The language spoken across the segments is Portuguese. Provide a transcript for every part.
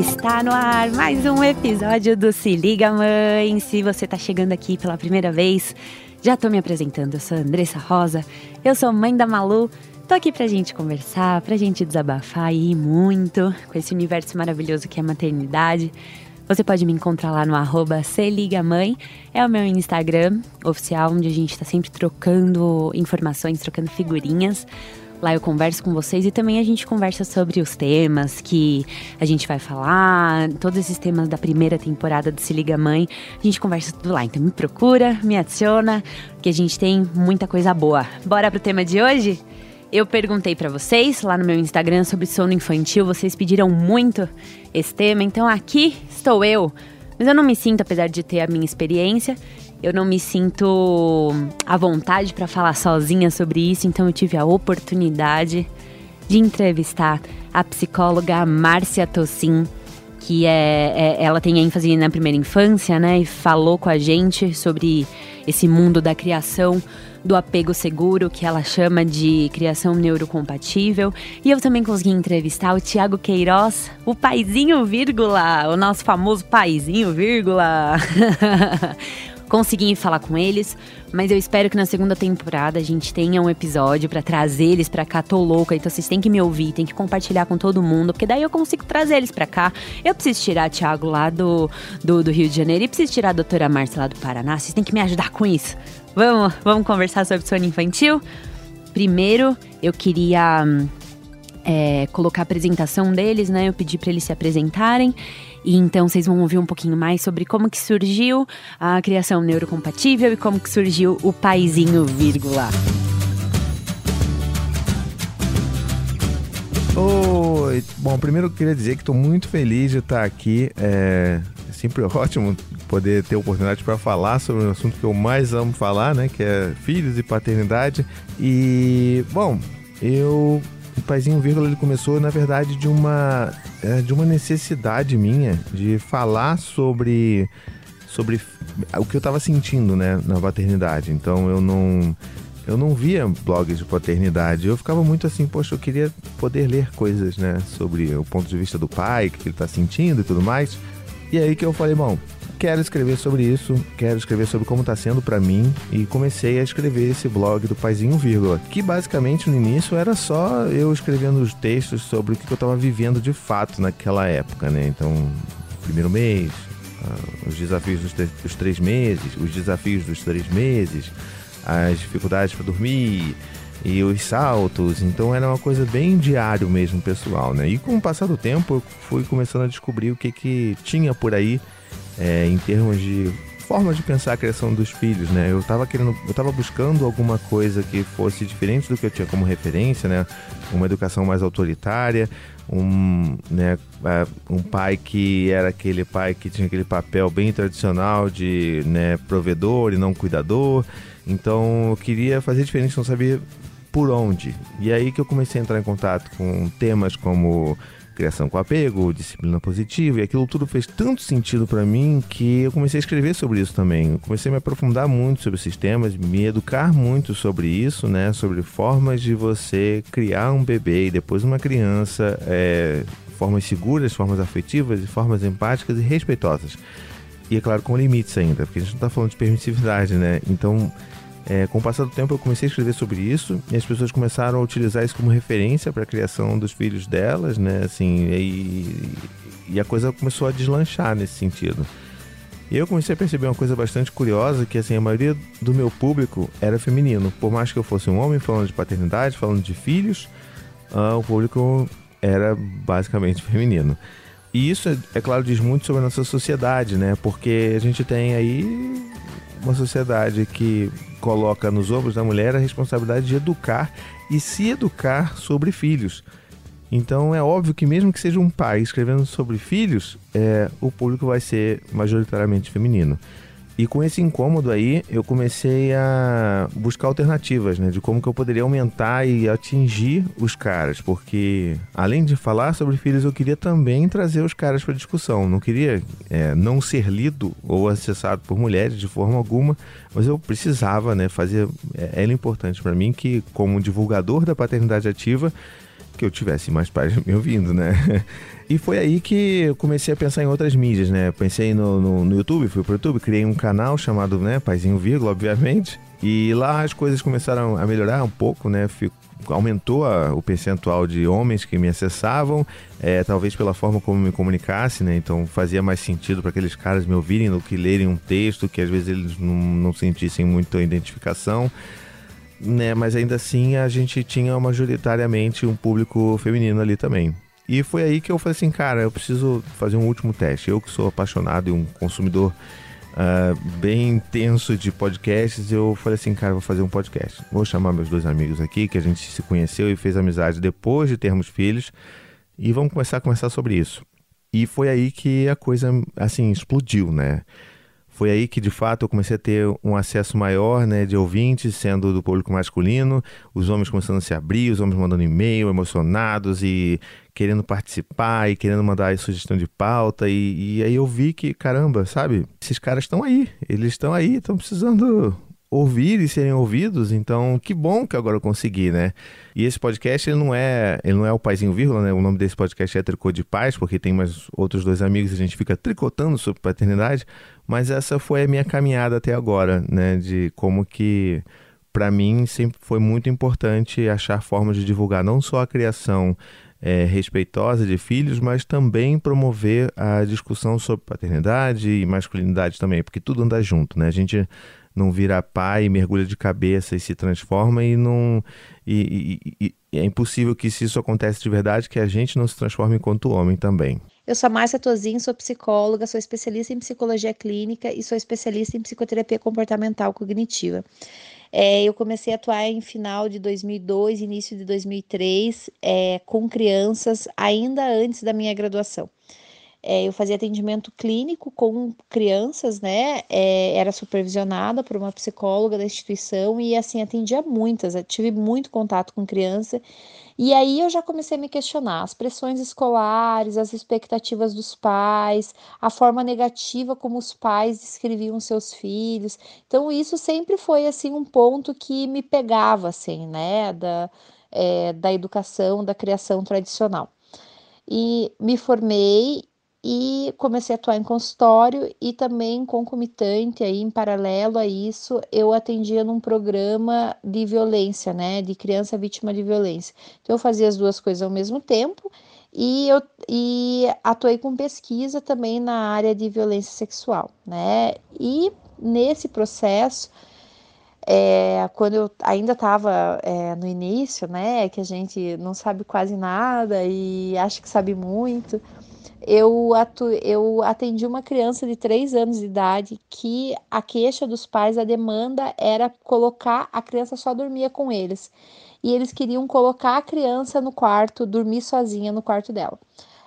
Está no ar mais um episódio do Se Liga Mãe. Se você está chegando aqui pela primeira vez, já estou me apresentando. Eu sou a Andressa Rosa, eu sou mãe da Malu. Tô aqui pra gente conversar, pra gente desabafar e muito com esse universo maravilhoso que é a maternidade. Você pode me encontrar lá no arroba Mãe, é o meu Instagram oficial, onde a gente tá sempre trocando informações, trocando figurinhas. Lá eu converso com vocês e também a gente conversa sobre os temas que a gente vai falar, todos esses temas da primeira temporada do Se Liga Mãe. A gente conversa tudo lá, então me procura, me adiciona, que a gente tem muita coisa boa. Bora pro tema de hoje? Eu perguntei para vocês lá no meu Instagram sobre sono infantil, vocês pediram muito esse tema, então aqui estou eu. Mas eu não me sinto, apesar de ter a minha experiência, eu não me sinto à vontade para falar sozinha sobre isso, então eu tive a oportunidade de entrevistar a psicóloga Márcia Tossin, que é, é, ela tem ênfase na primeira infância, né? E falou com a gente sobre esse mundo da criação do apego seguro, que ela chama de criação neurocompatível. E eu também consegui entrevistar o Tiago Queiroz, o paizinho, vírgula, o nosso famoso paizinho, vírgula. consegui falar com eles, mas eu espero que na segunda temporada a gente tenha um episódio para trazer eles para cá. Tô louca, então vocês têm que me ouvir, tem que compartilhar com todo mundo, porque daí eu consigo trazer eles para cá. Eu preciso tirar o Thiago lá do, do, do, Rio de Janeiro e preciso tirar a doutora Márcia lá do Paraná. Vocês têm que me ajudar com isso. Vamos, vamos conversar sobre sono infantil? Primeiro, eu queria é, colocar a apresentação deles, né? Eu pedi para eles se apresentarem. E então vocês vão ouvir um pouquinho mais sobre como que surgiu a criação neurocompatível e como que surgiu o paizinho vírgula. Oi, bom, primeiro eu queria dizer que estou muito feliz de estar aqui. É sempre ótimo poder ter oportunidade para falar sobre um assunto que eu mais amo falar, né, que é filhos e paternidade. E bom, eu o Paizinho Vírgula ele começou, na verdade, de uma, é, de uma necessidade minha de falar sobre, sobre o que eu estava sentindo né, na paternidade. Então eu não, eu não via blogs de paternidade. Eu ficava muito assim, poxa, eu queria poder ler coisas né, sobre o ponto de vista do pai, o que ele está sentindo e tudo mais. E aí que eu falei, bom, quero escrever sobre isso, quero escrever sobre como está sendo para mim e comecei a escrever esse blog do Paizinho Vírgula, que basicamente no início era só eu escrevendo os textos sobre o que eu estava vivendo de fato naquela época, né? Então, primeiro mês, os desafios dos, dos três meses, os desafios dos três meses, as dificuldades para dormir, e os saltos, então era uma coisa bem diário mesmo, pessoal, né? E com o passar do tempo, eu fui começando a descobrir o que que tinha por aí é, em termos de formas de pensar a criação dos filhos, né? Eu estava querendo, eu tava buscando alguma coisa que fosse diferente do que eu tinha como referência, né? Uma educação mais autoritária, um, né, um pai que era aquele pai que tinha aquele papel bem tradicional de né, provedor e não cuidador. Então eu queria fazer diferente, não sabia por onde. E aí que eu comecei a entrar em contato com temas como criação com apego, disciplina positiva, e aquilo tudo fez tanto sentido para mim que eu comecei a escrever sobre isso também. Eu comecei a me aprofundar muito sobre esses temas, me educar muito sobre isso, né? Sobre formas de você criar um bebê e depois uma criança, é, formas seguras, formas afetivas e formas empáticas e respeitosas. E é claro, com limites ainda, porque a gente não está falando de permissividade, né? Então é, com o passar do tempo, eu comecei a escrever sobre isso e as pessoas começaram a utilizar isso como referência para a criação dos filhos delas, né? Assim, e, e a coisa começou a deslanchar nesse sentido. E eu comecei a perceber uma coisa bastante curiosa, que assim, a maioria do meu público era feminino. Por mais que eu fosse um homem falando de paternidade, falando de filhos, uh, o público era basicamente feminino. E isso, é, é claro, diz muito sobre a nossa sociedade, né? Porque a gente tem aí uma sociedade que coloca nos ombros da mulher a responsabilidade de educar e se educar sobre filhos. Então é óbvio que mesmo que seja um pai escrevendo sobre filhos, é, o público vai ser majoritariamente feminino. E com esse incômodo aí, eu comecei a buscar alternativas, né? De como que eu poderia aumentar e atingir os caras. Porque, além de falar sobre filhos, eu queria também trazer os caras para discussão. Não queria é, não ser lido ou acessado por mulheres de forma alguma, mas eu precisava, né? Fazer... É, era importante para mim que, como divulgador da paternidade ativa, que eu tivesse mais pais me ouvindo, né? E foi aí que eu comecei a pensar em outras mídias, né? Pensei no, no, no YouTube, fui pro YouTube, criei um canal chamado, né, Paizinho Vírgula, obviamente. E lá as coisas começaram a melhorar um pouco, né? Fico, aumentou a, o percentual de homens que me acessavam, é, talvez pela forma como me comunicasse, né? Então fazia mais sentido para aqueles caras me ouvirem do que lerem um texto que às vezes eles não, não sentissem muita identificação né? Mas ainda assim a gente tinha majoritariamente um público feminino ali também. E foi aí que eu falei assim, cara, eu preciso fazer um último teste. Eu que sou apaixonado e um consumidor uh, bem intenso de podcasts, eu falei assim, cara, vou fazer um podcast. Vou chamar meus dois amigos aqui, que a gente se conheceu e fez amizade depois de termos filhos, e vamos começar a conversar sobre isso. E foi aí que a coisa, assim, explodiu, né? Foi aí que de fato eu comecei a ter um acesso maior né, de ouvintes, sendo do público masculino, os homens começando a se abrir, os homens mandando e-mail, emocionados e querendo participar e querendo mandar sugestão de pauta. E, e aí eu vi que, caramba, sabe, esses caras estão aí, eles estão aí, estão precisando ouvir e serem ouvidos, então que bom que agora eu consegui, né? E esse podcast ele não é, ele não é o Paizinho Vírgula, né? O nome desse podcast é Tricô de Paz, porque tem mais outros dois amigos e a gente fica tricotando sobre paternidade, mas essa foi a minha caminhada até agora, né, de como que para mim sempre foi muito importante achar formas de divulgar não só a criação é, respeitosa de filhos, mas também promover a discussão sobre paternidade e masculinidade também, porque tudo anda junto, né? A gente não vira pai, mergulha de cabeça e se transforma e não. E, e, e, é impossível que, se isso acontece de verdade, que a gente não se transforme enquanto homem também. Eu sou a Márcia Tozin, sou psicóloga, sou especialista em psicologia clínica e sou especialista em psicoterapia comportamental cognitiva. É, eu comecei a atuar em final de 2002, início de 2003, é, com crianças, ainda antes da minha graduação. É, eu fazia atendimento clínico com crianças, né? É, era supervisionada por uma psicóloga da instituição e assim atendia muitas. tive muito contato com criança e aí eu já comecei a me questionar as pressões escolares, as expectativas dos pais, a forma negativa como os pais descreviam seus filhos. Então isso sempre foi assim um ponto que me pegava assim, né? Da, é, da educação, da criação tradicional. E me formei e comecei a atuar em consultório e também concomitante aí em paralelo a isso eu atendia num programa de violência, né, de criança vítima de violência. Então eu fazia as duas coisas ao mesmo tempo e eu e atuei com pesquisa também na área de violência sexual, né? E nesse processo é, quando eu ainda estava é, no início, né, que a gente não sabe quase nada e acha que sabe muito, eu, atu, eu atendi uma criança de 3 anos de idade que a queixa dos pais, a demanda era colocar a criança só dormia com eles. E eles queriam colocar a criança no quarto, dormir sozinha no quarto dela.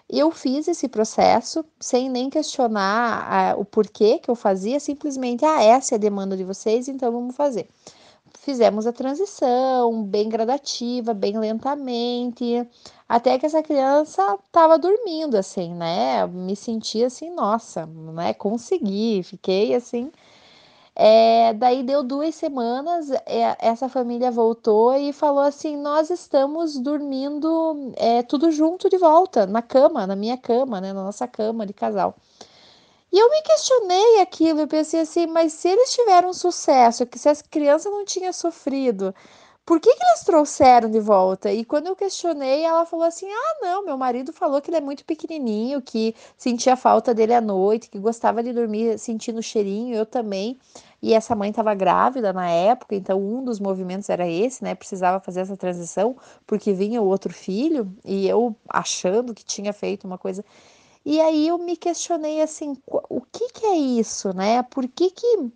Eu fiz esse processo sem nem questionar uh, o porquê que eu fazia, simplesmente, ah, essa é a demanda de vocês, então vamos fazer fizemos a transição bem gradativa, bem lentamente, até que essa criança estava dormindo, assim, né? Me senti assim, nossa, né? Consegui, fiquei assim. É, daí deu duas semanas, é, essa família voltou e falou assim: Nós estamos dormindo é, tudo junto de volta, na cama, na minha cama, né, na nossa cama de casal. E eu me questionei aquilo, eu pensei assim, mas se eles tiveram sucesso, que se as crianças não tinham sofrido, por que, que eles trouxeram de volta? E quando eu questionei, ela falou assim: ah, não, meu marido falou que ele é muito pequenininho, que sentia falta dele à noite, que gostava de dormir sentindo o cheirinho, eu também. E essa mãe estava grávida na época, então um dos movimentos era esse, né? Precisava fazer essa transição, porque vinha o outro filho, e eu achando que tinha feito uma coisa. E aí eu me questionei assim: o que, que é isso, né? Por que que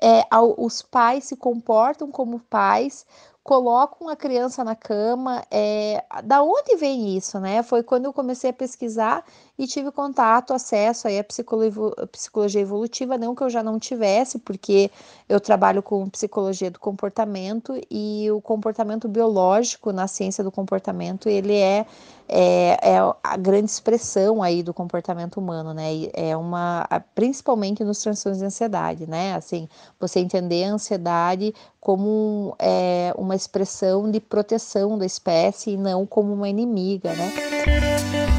é, os pais se comportam como pais, colocam a criança na cama. É, da onde vem isso, né? Foi quando eu comecei a pesquisar e tive contato, acesso aí à psicologia evolutiva, não que eu já não tivesse, porque eu trabalho com psicologia do comportamento e o comportamento biológico na ciência do comportamento, ele é, é, é a grande expressão aí do comportamento humano, né? É uma, principalmente nos transtornos de ansiedade, né? Assim, você entender a ansiedade como é, uma expressão de proteção da espécie e não como uma inimiga, né?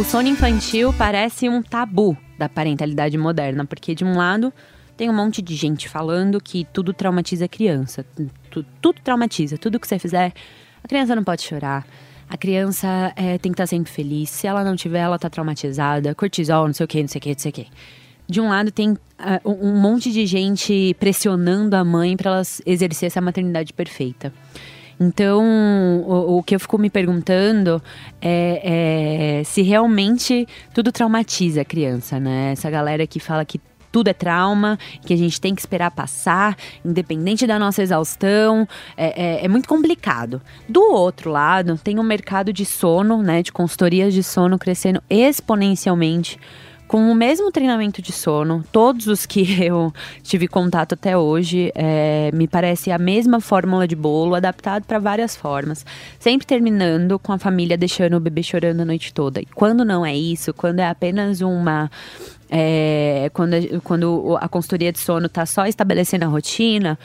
O sono infantil parece um tabu da parentalidade moderna, porque de um lado tem um monte de gente falando que tudo traumatiza a criança. Tudo, tudo traumatiza, tudo que você fizer, a criança não pode chorar. A criança é, tem que estar sempre feliz. Se ela não tiver, ela tá traumatizada. Cortisol, não sei o que, não sei o que, não sei o que. De um lado tem uh, um monte de gente pressionando a mãe para ela exercer essa maternidade perfeita. Então, o, o, que eu fico me perguntando é, é, se realmente tudo traumatiza a criança, né? Essa galera que fala que tudo é trauma, que a gente tem que esperar passar, independente da nossa exaustão. É, é, é, muito complicado. Do outro lado, tem um mercado de sono, né, de consultorias de sono crescendo exponencialmente com o mesmo treinamento de sono, todos os que eu tive contato até hoje, é, me parece a mesma fórmula de bolo, adaptado para várias formas. Sempre terminando com a família deixando o bebê chorando a noite toda. E quando não é isso, quando é apenas uma é, quando, quando a consultoria de sono está só estabelecendo a rotina,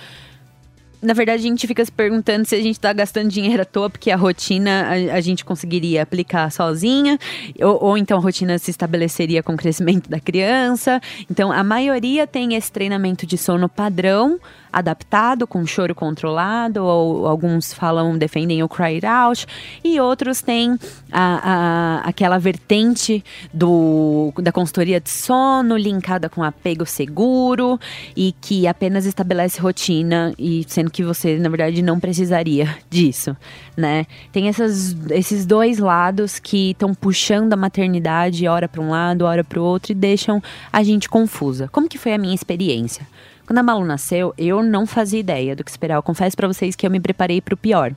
na verdade, a gente fica se perguntando se a gente está gastando dinheiro à toa, porque a rotina a, a gente conseguiria aplicar sozinha, ou, ou, então a rotina se estabeleceria com o crescimento da criança. Então, a maioria tem esse treinamento de sono padrão adaptado, com choro controlado, ou alguns falam, defendem o cry out, e outros têm a, a, aquela vertente do, da consultoria de sono linkada com apego seguro e que apenas estabelece rotina, e sendo que você, na verdade, não precisaria disso, né? Tem essas, esses dois lados que estão puxando a maternidade, hora para um lado, hora para o outro, e deixam a gente confusa. Como que foi a minha experiência? Quando a Malu nasceu, eu não fazia ideia do que esperar. Eu confesso para vocês que eu me preparei para o pior.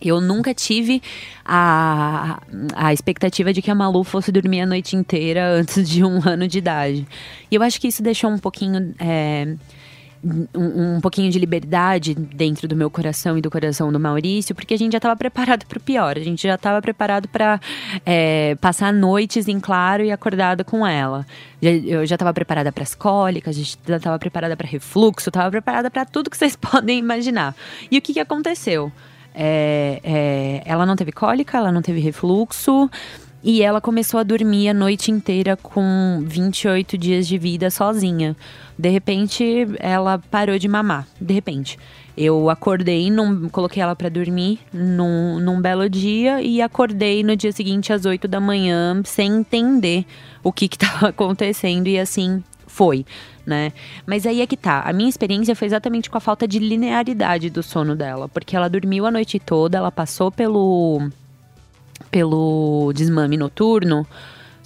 Eu nunca tive a, a expectativa de que a Malu fosse dormir a noite inteira antes de um ano de idade. E eu acho que isso deixou um pouquinho. É, um, um, pouquinho de liberdade dentro do meu coração e do coração do Maurício, porque a gente já estava preparado para o pior. A gente já estava preparado para é, passar noites em claro e acordado com ela. Eu já estava preparada para as cólicas, já estava preparada para refluxo, estava preparada para tudo que vocês podem imaginar. E o que, que aconteceu? É, é, ela não teve cólica, ela não teve refluxo. E ela começou a dormir a noite inteira com 28 dias de vida sozinha. De repente, ela parou de mamar. De repente. Eu acordei, num, coloquei ela para dormir num, num belo dia e acordei no dia seguinte às 8 da manhã sem entender o que estava acontecendo e assim foi, né? Mas aí é que tá. A minha experiência foi exatamente com a falta de linearidade do sono dela, porque ela dormiu a noite toda, ela passou pelo pelo desmame noturno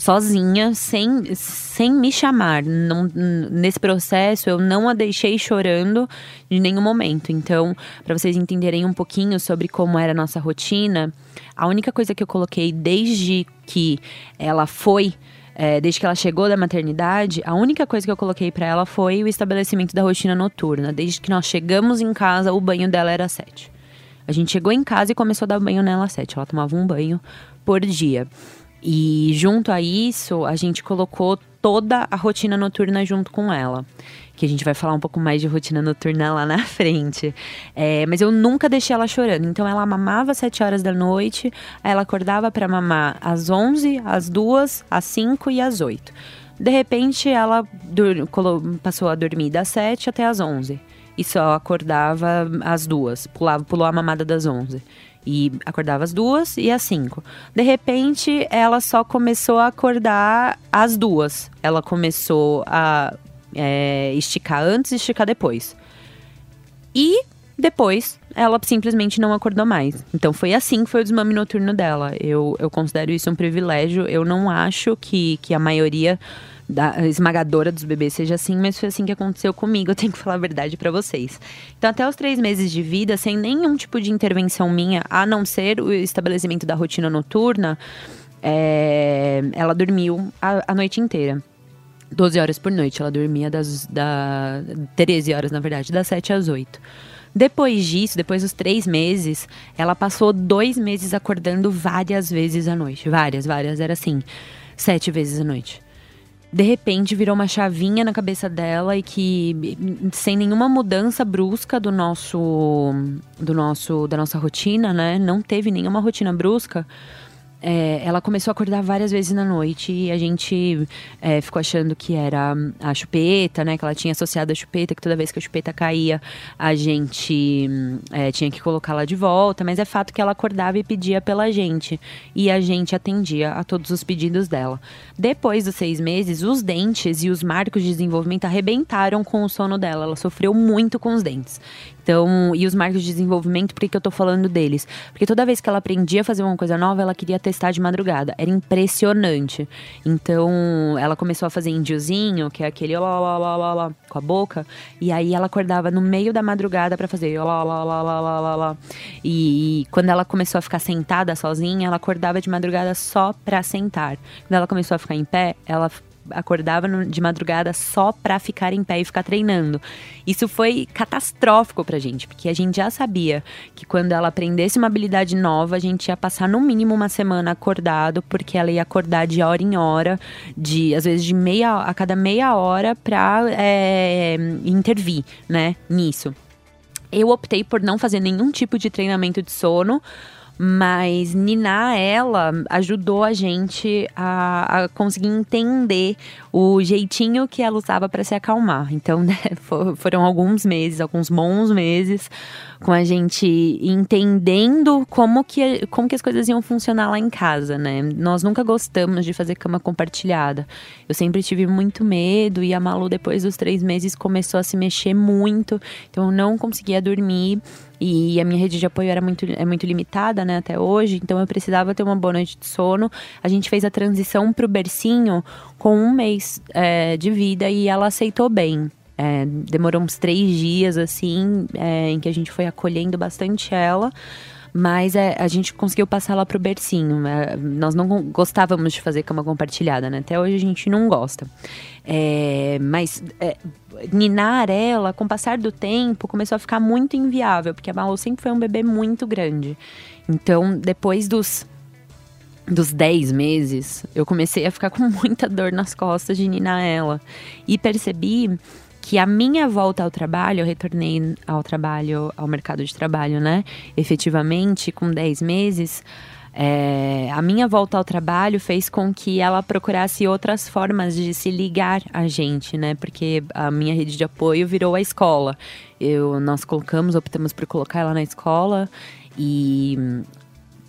sozinha, sem, sem me chamar. Não, nesse processo, eu não a deixei chorando de nenhum momento. Então, para vocês entenderem um pouquinho sobre como era a nossa rotina, a única coisa que eu coloquei desde que ela foi. É, desde que ela chegou da maternidade, a única coisa que eu coloquei para ela foi o estabelecimento da rotina noturna. Desde que nós chegamos em casa, o banho dela era sete. A gente chegou em casa e começou a dar banho nela às sete. Ela tomava um banho por dia. E junto a isso, a gente colocou toda a rotina noturna junto com ela. Que a gente vai falar um pouco mais de rotina noturna lá na frente. É, mas eu nunca deixei ela chorando. Então ela mamava às 7 horas da noite, ela acordava para mamar às 11, às 2, às 5 e às 8. De repente ela passou a dormir das 7 até às 11. E só acordava às duas. Pulava, pulou a mamada das 11. E acordava às duas e às cinco. De repente, ela só começou a acordar às duas. Ela começou a é, esticar antes e esticar depois. E depois, ela simplesmente não acordou mais. Então foi assim que foi o desmame noturno dela. Eu, eu considero isso um privilégio. Eu não acho que, que a maioria da esmagadora dos bebês seja assim, mas foi assim que aconteceu comigo, eu tenho que falar a verdade para vocês. Então, até os três meses de vida, sem nenhum tipo de intervenção minha, a não ser o estabelecimento da rotina noturna, é, ela dormiu a, a, noite inteira. 12 horas por noite, ela dormia das da 13 horas, na verdade, das 7 às 8. Depois disso, depois dos três meses, ela passou dois meses acordando várias vezes à noite. Várias, várias. Era assim, sete vezes à noite. De repente virou uma chavinha na cabeça dela e que sem nenhuma mudança brusca do nosso do nosso da nossa rotina, né? Não teve nenhuma rotina brusca é, ela começou a acordar várias vezes na noite e a gente é, ficou achando que era a chupeta, né? Que ela tinha associado a chupeta, que toda vez que a chupeta caía, a gente é, tinha que colocá-la de volta. Mas é fato que ela acordava e pedia pela gente. E a gente atendia a todos os pedidos dela. Depois dos seis meses, os dentes e os marcos de desenvolvimento arrebentaram com o sono dela. Ela sofreu muito com os dentes. Então, e os marcos de desenvolvimento, por que, que eu tô falando deles? Porque toda vez que ela aprendia a fazer uma coisa nova, ela queria testar de madrugada. Era impressionante. Então, ela começou a fazer índiozinho, que é aquele lá, lá, lá, lá, com a boca. E aí ela acordava no meio da madrugada para fazer lá, lá, lá, lá, lá, lá, lá. E, e quando ela começou a ficar sentada sozinha, ela acordava de madrugada só pra sentar. Quando ela começou a ficar em pé, ela acordava de madrugada só para ficar em pé e ficar treinando. Isso foi catastrófico pra gente, porque a gente já sabia que quando ela aprendesse uma habilidade nova, a gente ia passar no mínimo uma semana acordado, porque ela ia acordar de hora em hora, de às vezes de meia a cada meia hora para é, intervir, né, nisso. Eu optei por não fazer nenhum tipo de treinamento de sono mas ninar ela ajudou a gente a, a conseguir entender o jeitinho que ela usava para se acalmar. Então, né, foram alguns meses, alguns bons meses com a gente entendendo como que, como que as coisas iam funcionar lá em casa, né? Nós nunca gostamos de fazer cama compartilhada. Eu sempre tive muito medo e a Malu, depois dos três meses, começou a se mexer muito. Então, eu não conseguia dormir. E a minha rede de apoio era muito, é muito limitada, né, até hoje. Então eu precisava ter uma boa noite de sono. A gente fez a transição para o bercinho com um mês é, de vida e ela aceitou bem. É, demorou uns três dias, assim, é, em que a gente foi acolhendo bastante ela. Mas é, a gente conseguiu passar ela pro bercinho. É, nós não gostávamos de fazer cama compartilhada, né? Até hoje a gente não gosta. É, mas é, ninar ela, com o passar do tempo, começou a ficar muito inviável, porque a Malu sempre foi um bebê muito grande. Então, depois dos dos 10 meses, eu comecei a ficar com muita dor nas costas de ninar ela. E percebi que a minha volta ao trabalho, eu retornei ao trabalho, ao mercado de trabalho, né? Efetivamente, com 10 meses, é, a minha volta ao trabalho fez com que ela procurasse outras formas de se ligar a gente, né? Porque a minha rede de apoio virou a escola. Eu, nós colocamos, optamos por colocar ela na escola e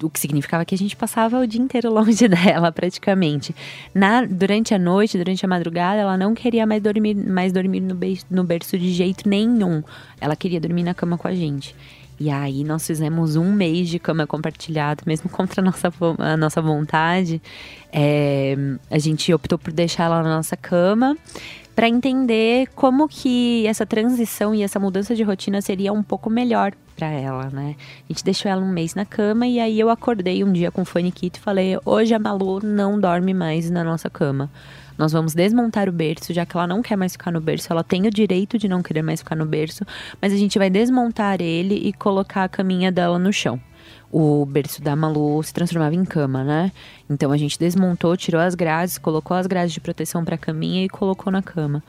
o que significava que a gente passava o dia inteiro longe dela, praticamente. Na, durante a noite, durante a madrugada, ela não queria mais dormir, mais dormir no, no berço de jeito nenhum. Ela queria dormir na cama com a gente. E aí nós fizemos um mês de cama compartilhada, mesmo contra a nossa, a nossa vontade. É, a gente optou por deixar ela na nossa cama para entender como que essa transição e essa mudança de rotina seria um pouco melhor para ela, né? A gente deixou ela um mês na cama e aí eu acordei um dia com o faniquito e falei: "Hoje a Malu não dorme mais na nossa cama. Nós vamos desmontar o berço, já que ela não quer mais ficar no berço, ela tem o direito de não querer mais ficar no berço, mas a gente vai desmontar ele e colocar a caminha dela no chão." O berço da Malu se transformava em cama, né? Então a gente desmontou, tirou as grades, colocou as grades de proteção para a caminha e colocou na cama.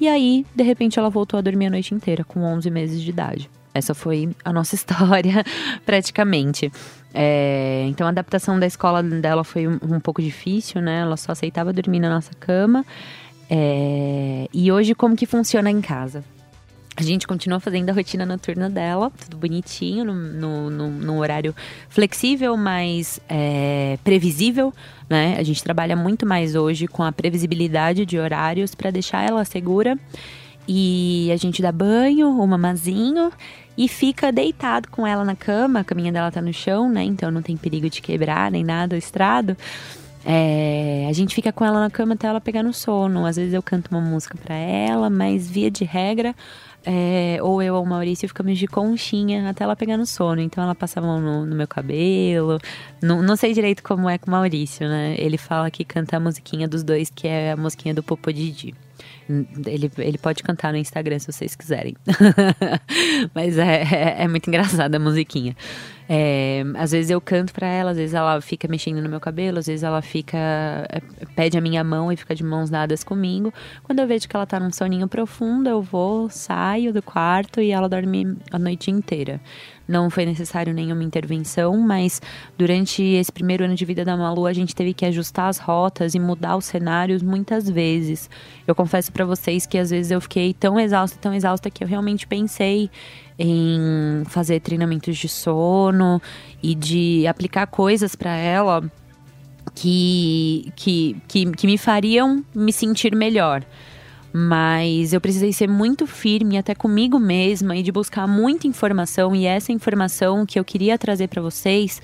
E aí, de repente, ela voltou a dormir a noite inteira, com 11 meses de idade. Essa foi a nossa história, praticamente. É, então, a adaptação da escola dela foi um, um, pouco difícil, né? Ela só aceitava dormir na nossa cama. É, e hoje, como que funciona em casa? A gente continua fazendo a rotina noturna dela, tudo bonitinho, no, no, no horário flexível, mas é, previsível, né? A gente trabalha muito mais hoje com a previsibilidade de horários para deixar ela segura. E a gente dá banho, o mamazinho e fica deitado com ela na cama. A caminha dela tá no chão, né? Então não tem perigo de quebrar nem nada o estrado. É, a gente fica com ela na cama até ela pegar no sono. Às vezes eu canto uma música para ela, mas via de regra é, ou eu ou o Maurício ficamos de conchinha até ela pegar no sono. Então ela passa a mão no, no meu cabelo. Não, não, sei direito como é com o Maurício, né? Ele fala que canta a musiquinha dos dois, que é a musiquinha do Popo Didi. Ele, ele pode cantar no Instagram se vocês quiserem. Mas é, é, é muito engraçada a musiquinha. É, às vezes eu canto para ela, às vezes ela fica mexendo no meu cabelo, às vezes ela fica. É, pede a minha mão e fica de mãos dadas comigo. Quando eu vejo que ela tá num soninho profundo, eu vou, saio do quarto e ela dorme a noite inteira. Não foi necessário nenhuma intervenção, mas durante esse primeiro ano de vida da Malu, a gente teve que ajustar as rotas e mudar os cenários muitas vezes. Eu confesso para vocês que às vezes eu fiquei tão exausta, tão exausta que eu realmente pensei em fazer treinamentos de sono e de aplicar coisas para ela que, que, que, que me fariam me sentir melhor mas eu precisei ser muito firme até comigo mesma e de buscar muita informação e essa informação que eu queria trazer para vocês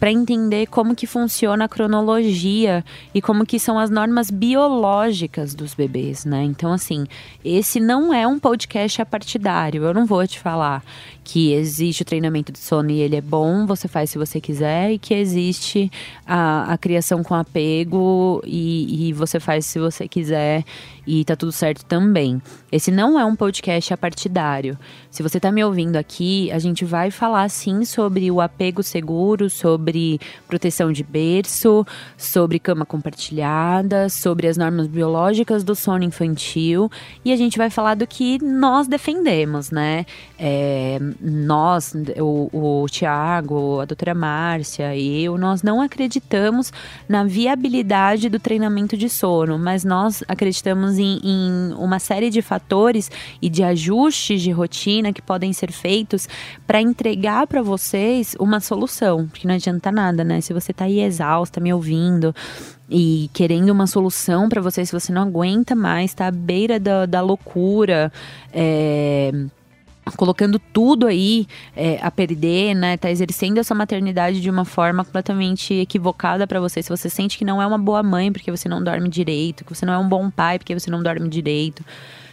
para entender como que funciona a cronologia e como que são as normas biológicas dos bebês, né? Então, assim, esse não é um podcast apartidário. Eu não vou te falar que existe o treinamento de sono e ele é bom, você faz se você quiser, e que existe a, a criação com apego e, e você faz se você quiser e tá tudo certo também. Esse não é um podcast apartidário. Se você tá me ouvindo aqui, a gente vai falar sim sobre o apego seguro, sobre proteção de berço, sobre cama compartilhada, sobre as normas biológicas do sono infantil e a gente vai falar do que nós defendemos, né? É, nós, o, o Tiago, a doutora Márcia e eu, nós não acreditamos na viabilidade do treinamento de sono, mas nós acreditamos em, em uma série de fatores e de ajustes de rotina que podem ser feitos para entregar para vocês uma solução, porque não adianta nada, né? Se você está aí exausta, me ouvindo, e querendo uma solução para você, se você não aguenta mais, tá à beira da, da loucura, é, colocando tudo aí é, a perder, né? Tá exercendo essa maternidade de uma forma completamente equivocada para você. Se você sente que não é uma boa mãe porque você não dorme direito, que você não é um bom pai porque você não dorme direito.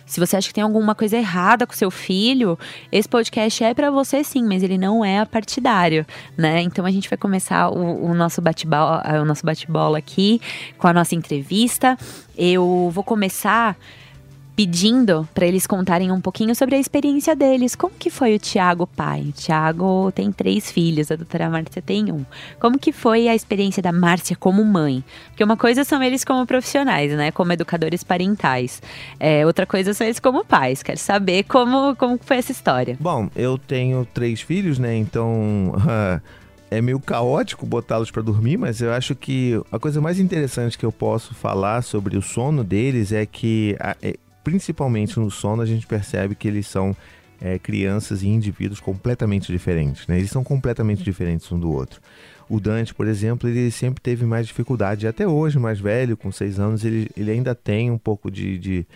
Se você acha que tem alguma coisa errada com seu filho, esse podcast é para você sim, mas ele não é partidário, né? Então a gente vai começar o, nosso bate-bola, o nosso bate-bola aqui com a nossa entrevista. Eu vou começar pedindo para eles contarem um pouquinho sobre a experiência deles. Como que foi o Tiago pai? O Tiago tem três filhos, a doutora Márcia tem um. Como que foi a experiência da Márcia como mãe? Porque uma coisa são eles como profissionais, né? Como educadores parentais. É, outra coisa são eles como pais. Quero saber como, como foi essa história. Bom, eu tenho três filhos, né? Então... é meio caótico botá-los para dormir, mas eu acho que a coisa mais interessante que eu posso falar sobre o sono deles é que é, principalmente no sono, a gente percebe que eles são é, crianças e indivíduos completamente diferentes. Né? Eles são completamente diferentes um do outro. O Dante, por exemplo, ele sempre teve mais dificuldade, até hoje, mais velho, com seis anos, ele, ele ainda tem um pouco de, de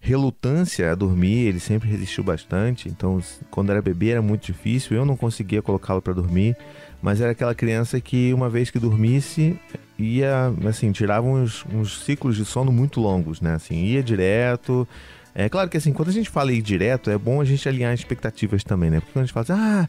relutância a dormir, ele sempre resistiu bastante. Então, quando era bebê, era muito difícil, eu não conseguia colocá-lo para dormir, mas era aquela criança que, uma vez que dormisse, ia, assim, tirava uns, uns ciclos de sono muito longos, né? Assim, ia direto. É claro que assim, quando a gente fala ir direto, é bom a gente alinhar expectativas também, né? Porque quando a gente fala assim, ah,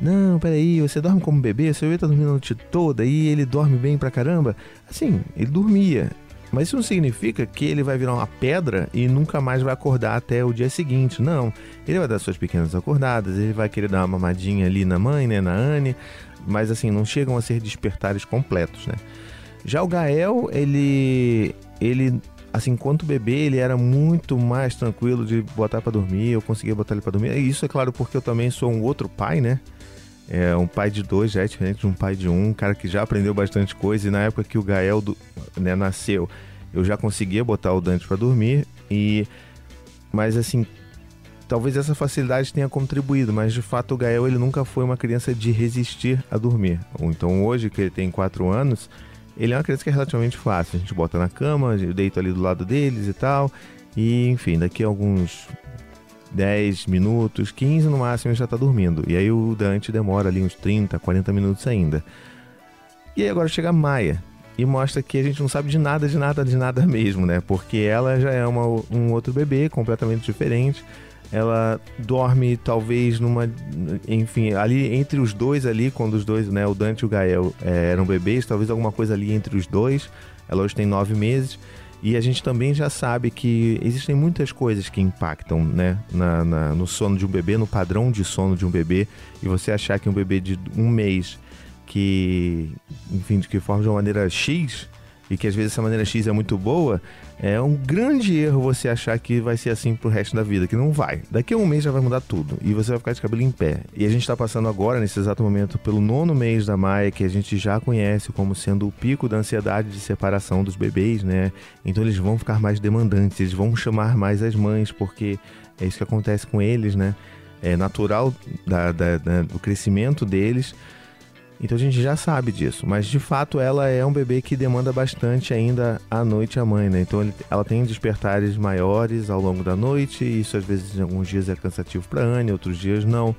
não, peraí, você dorme como bebê, seu bebê tá dormindo a noite toda e ele dorme bem pra caramba. Assim, ele dormia. Mas isso não significa que ele vai virar uma pedra e nunca mais vai acordar até o dia seguinte. Não. Ele vai dar suas pequenas acordadas, ele vai querer dar uma mamadinha ali na mãe, né, na Anne. Mas assim, não chegam a ser despertares completos, né? Já o Gael, ele. ele assim, enquanto bebê, ele era muito mais tranquilo de botar para dormir, eu conseguia botar ele para dormir. E isso é claro porque eu também sou um outro pai, né? É, um pai de dois já é diferente de um pai de um, um cara que já aprendeu bastante coisa. E na época que o Gael do, né, nasceu, eu já conseguia botar o Dante para dormir. E mas assim, talvez essa facilidade tenha contribuído, mas de fato o Gael ele nunca foi uma criança de resistir a dormir. Então hoje que ele tem 4 anos, ele é uma criança que é relativamente fácil. A gente bota na cama, eu deito ali do lado deles e tal. E enfim, daqui a alguns 10 minutos, 15 no máximo, ele já está dormindo. E aí o Dante demora ali uns 30, 40 minutos ainda. E aí agora chega a Maia. E mostra que a gente não sabe de nada, de nada, de nada mesmo, né? Porque ela já é uma, um outro bebê completamente diferente. Ela dorme talvez numa. Enfim, ali entre os dois ali, quando os dois, né? O Dante e o Gael é, eram bebês, talvez alguma coisa ali entre os dois. Ela hoje tem nove meses. E a gente também já sabe que existem muitas coisas que impactam né, na, na, no sono de um bebê, no padrão de sono de um bebê. E você achar que um bebê de um mês que, enfim, de que forma de uma maneira X, e que às vezes essa maneira X é muito boa, é um grande erro você achar que vai ser assim pro resto da vida, que não vai. Daqui a um mês já vai mudar tudo e você vai ficar de cabelo em pé. E a gente está passando agora, nesse exato momento, pelo nono mês da Maia, que a gente já conhece como sendo o pico da ansiedade de separação dos bebês, né? Então eles vão ficar mais demandantes, eles vão chamar mais as mães, porque é isso que acontece com eles, né? É natural da, da, da, do crescimento deles então a gente já sabe disso, mas de fato ela é um bebê que demanda bastante ainda à noite a mãe, né? Então ela tem despertares maiores ao longo da noite, e isso às vezes em alguns dias é cansativo para Anne, outros dias não.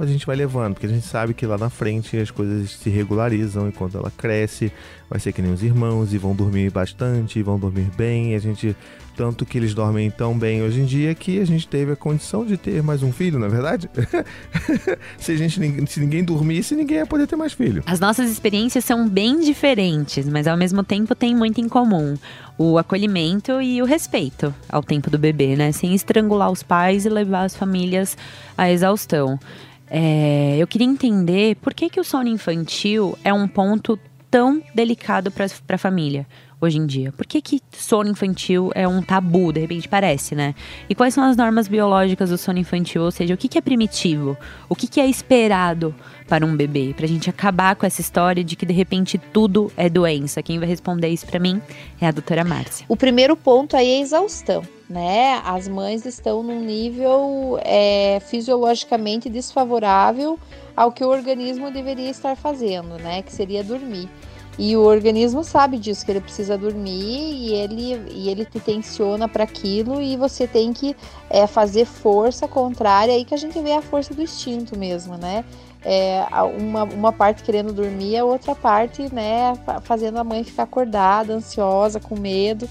Mas a gente vai levando, porque a gente sabe que lá na frente as coisas se regularizam e quando ela cresce, vai ser que nem os irmãos e vão dormir bastante, e vão dormir bem, a gente tanto que eles dormem tão bem hoje em dia que a gente teve a condição de ter mais um filho, na é verdade? se, a gente, se ninguém dormisse, ninguém ia poder ter mais filho. As nossas experiências são bem diferentes, mas ao mesmo tempo tem muito em comum. O acolhimento e o respeito ao tempo do bebê, né? Sem estrangular os pais e levar as famílias à exaustão. É, eu queria entender por que, que o sono infantil é um ponto tão delicado para a família hoje em dia? Por que, que sono infantil é um tabu, de repente parece, né? E quais são as normas biológicas do sono infantil? Ou seja, o que, que é primitivo? O que, que é esperado para um bebê? Pra gente acabar com essa história de que de repente tudo é doença. Quem vai responder isso para mim é a doutora Márcia. O primeiro ponto aí é exaustão. Né? As mães estão num nível é, fisiologicamente desfavorável ao que o organismo deveria estar fazendo, né? Que seria dormir. E o organismo sabe disso, que ele precisa dormir e ele, e ele te tensiona para aquilo e você tem que é, fazer força contrária, aí que a gente vê a força do instinto mesmo, né? É, uma, uma parte querendo dormir, a outra parte, né, fazendo a mãe ficar acordada, ansiosa, com medo.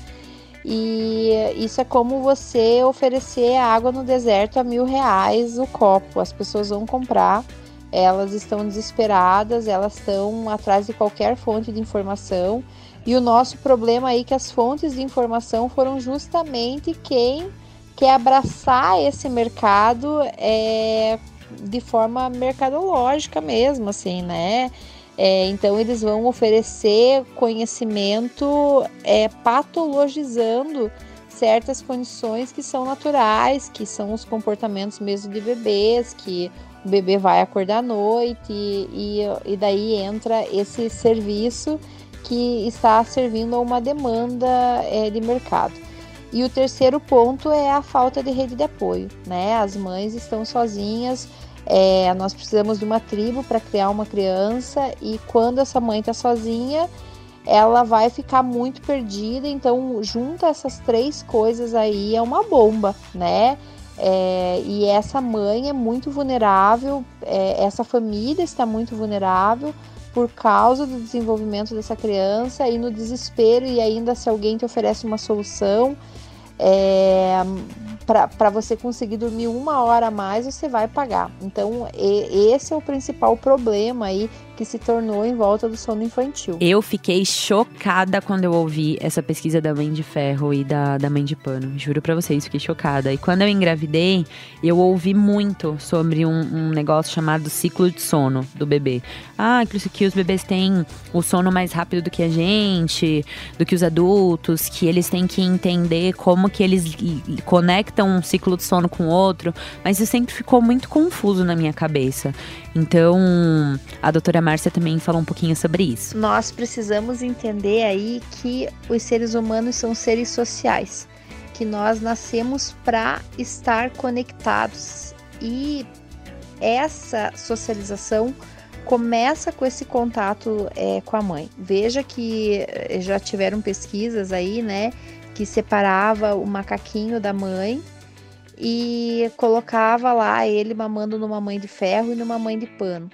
E isso é como você oferecer água no deserto a mil reais o copo. As pessoas vão comprar elas estão desesperadas, elas estão atrás de qualquer fonte de informação. E o nosso problema aí é que as fontes de informação foram justamente quem quer abraçar esse mercado é, de forma mercadológica mesmo, assim, né? É, então eles vão oferecer conhecimento é, patologizando certas condições que são naturais, que são os comportamentos mesmo de bebês, que o bebê vai acordar à noite e, e, daí entra esse serviço que está servindo a uma demanda é, de mercado. E o terceiro ponto é a falta de rede de apoio, né? As mães estão sozinhas, é, nós precisamos de uma tribo para criar uma criança e quando essa mãe está sozinha, ela vai ficar muito perdida. Então, junta essas três coisas aí é uma bomba, né? É, e essa mãe é muito vulnerável, é, essa família está muito vulnerável por causa do desenvolvimento dessa criança e no desespero, e ainda se alguém te oferece uma solução, é, para você conseguir dormir uma hora a mais, você vai pagar. Então, e, esse é o principal problema aí que se tornou em volta do sono infantil. Eu fiquei chocada quando eu ouvi essa pesquisa da mãe de ferro e da, da mãe de pano. Juro para vocês, fiquei chocada. E quando eu engravidei, eu ouvi muito sobre um, um negócio chamado ciclo de sono do bebê. Ah, que os bebês têm o sono mais rápido do que a gente, do que os adultos, que eles têm que entender como que eles conectam um ciclo de sono com o outro. Mas isso sempre ficou muito confuso na minha cabeça. Então, a doutora Márcia também falou um pouquinho sobre isso. Nós precisamos entender aí que os seres humanos são seres sociais que nós nascemos para estar conectados e essa socialização começa com esse contato é, com a mãe. Veja que eh, já tiveram pesquisas aí, né, que separava o macaquinho da mãe e colocava lá ele mamando numa mãe de ferro e numa mãe de pano.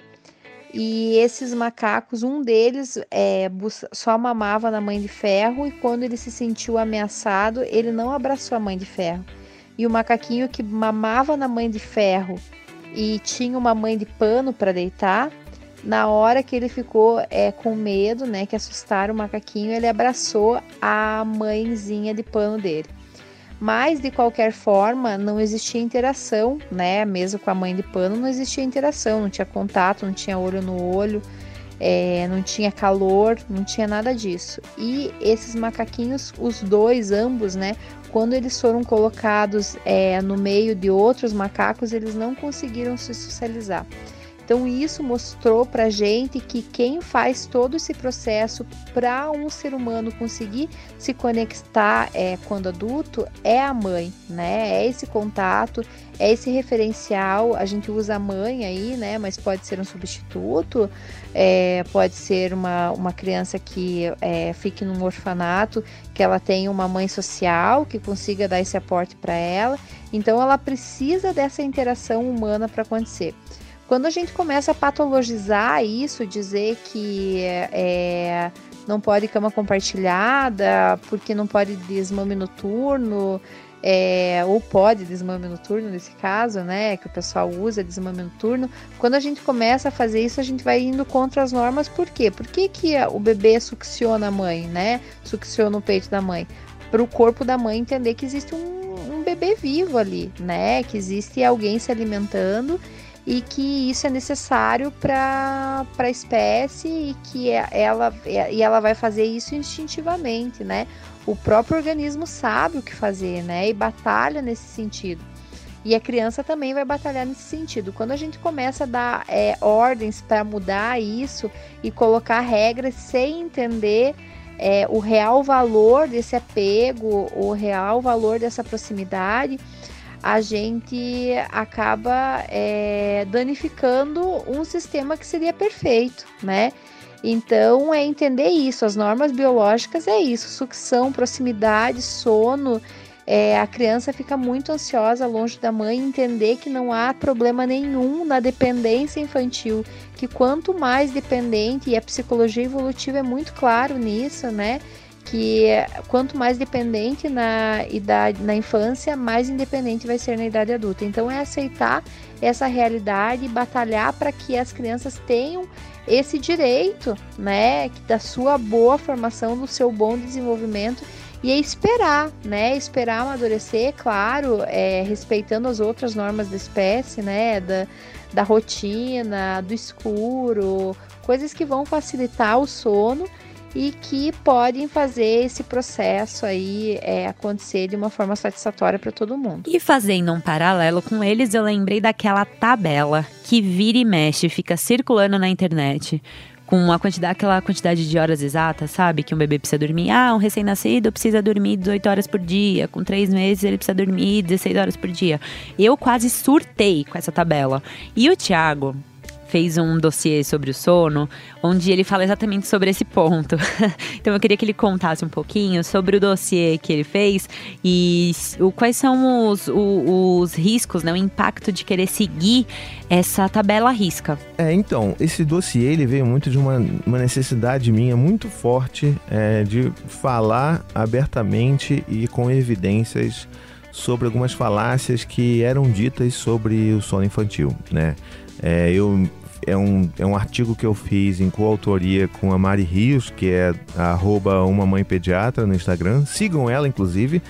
E esses macacos, um deles é, só mamava na mãe de ferro e quando ele se sentiu ameaçado, ele não abraçou a mãe de ferro. E o macaquinho que mamava na mãe de ferro e tinha uma mãe de pano para deitar, na hora que ele ficou é, com medo, né, que assustaram o macaquinho, ele abraçou a mãezinha de pano dele. Mas de qualquer forma, não existia interação, né? Mesmo com a mãe de pano, não existia interação, não tinha contato, não tinha olho no olho, é, não tinha calor, não tinha nada disso. E esses macaquinhos, os dois, ambos, né? Quando eles foram colocados é, no meio de outros macacos, eles não conseguiram se socializar. Então isso mostrou para gente que quem faz todo esse processo para um ser humano conseguir se conectar é, quando adulto é a mãe, né? É esse contato, é esse referencial. A gente usa a mãe aí, né? Mas pode ser um substituto, é, pode ser uma, uma criança que é, fique num orfanato, que ela tenha uma mãe social que consiga dar esse aporte para ela. Então ela precisa dessa interação humana para acontecer. Quando a gente começa a patologizar isso, dizer que é, não pode cama compartilhada, porque não pode desmame noturno, é, ou pode desmame noturno nesse caso, né? Que o pessoal usa desmame noturno. Quando a gente começa a fazer isso, a gente vai indo contra as normas. Por quê? Por que, que o bebê succiona a mãe, né? Succiona o peito da mãe? Para o corpo da mãe entender que existe um, um bebê vivo ali, né? Que existe alguém se alimentando e que isso é necessário para a espécie e que é, ela, e ela vai fazer isso instintivamente, né? O próprio organismo sabe o que fazer, né? E batalha nesse sentido. E a criança também vai batalhar nesse sentido. Quando a gente começa a dar é, ordens para mudar isso e colocar regras sem entender é, o real valor desse apego, o real valor dessa proximidade, a gente acaba é, danificando um sistema que seria perfeito, né? Então é entender isso, as normas biológicas é isso, sucção, proximidade, sono. É, a criança fica muito ansiosa longe da mãe, entender que não há problema nenhum na dependência infantil, que quanto mais dependente, e a psicologia evolutiva é muito claro nisso, né? Que quanto mais dependente na idade, na infância, mais independente vai ser na idade adulta. Então é aceitar essa realidade e batalhar para que as crianças tenham esse direito, né, da sua boa formação, do seu bom desenvolvimento e é esperar, né, esperar amadurecer, claro, é, respeitando as outras normas da espécie, né, da, da rotina, do escuro, coisas que vão facilitar o sono e que podem fazer esse processo aí é, acontecer de uma forma satisfatória para todo mundo. E fazendo um paralelo com eles, eu lembrei daquela tabela que vira e mexe, fica circulando na internet com a quantidade, aquela quantidade de horas exatas, sabe? Que um bebê precisa dormir. Ah, um recém-nascido precisa dormir 18 horas por dia. Com três meses ele precisa dormir 16 horas por dia. Eu quase surtei com essa tabela. E o Thiago, fez um dossiê sobre o sono, onde ele fala exatamente sobre esse ponto. então eu queria que ele contasse um pouquinho sobre o dossiê que ele fez e o, quais são os, os, os riscos, né, o impacto de querer seguir essa tabela risca. É, então, esse dossiê ele veio muito de uma, uma necessidade minha muito forte é, de falar abertamente e com evidências sobre algumas falácias que eram ditas sobre o sono infantil, né? É, eu, é, um, é um artigo que eu fiz em coautoria com a Mari Rios, que é arroba uma mãe pediatra no Instagram. Sigam ela, inclusive.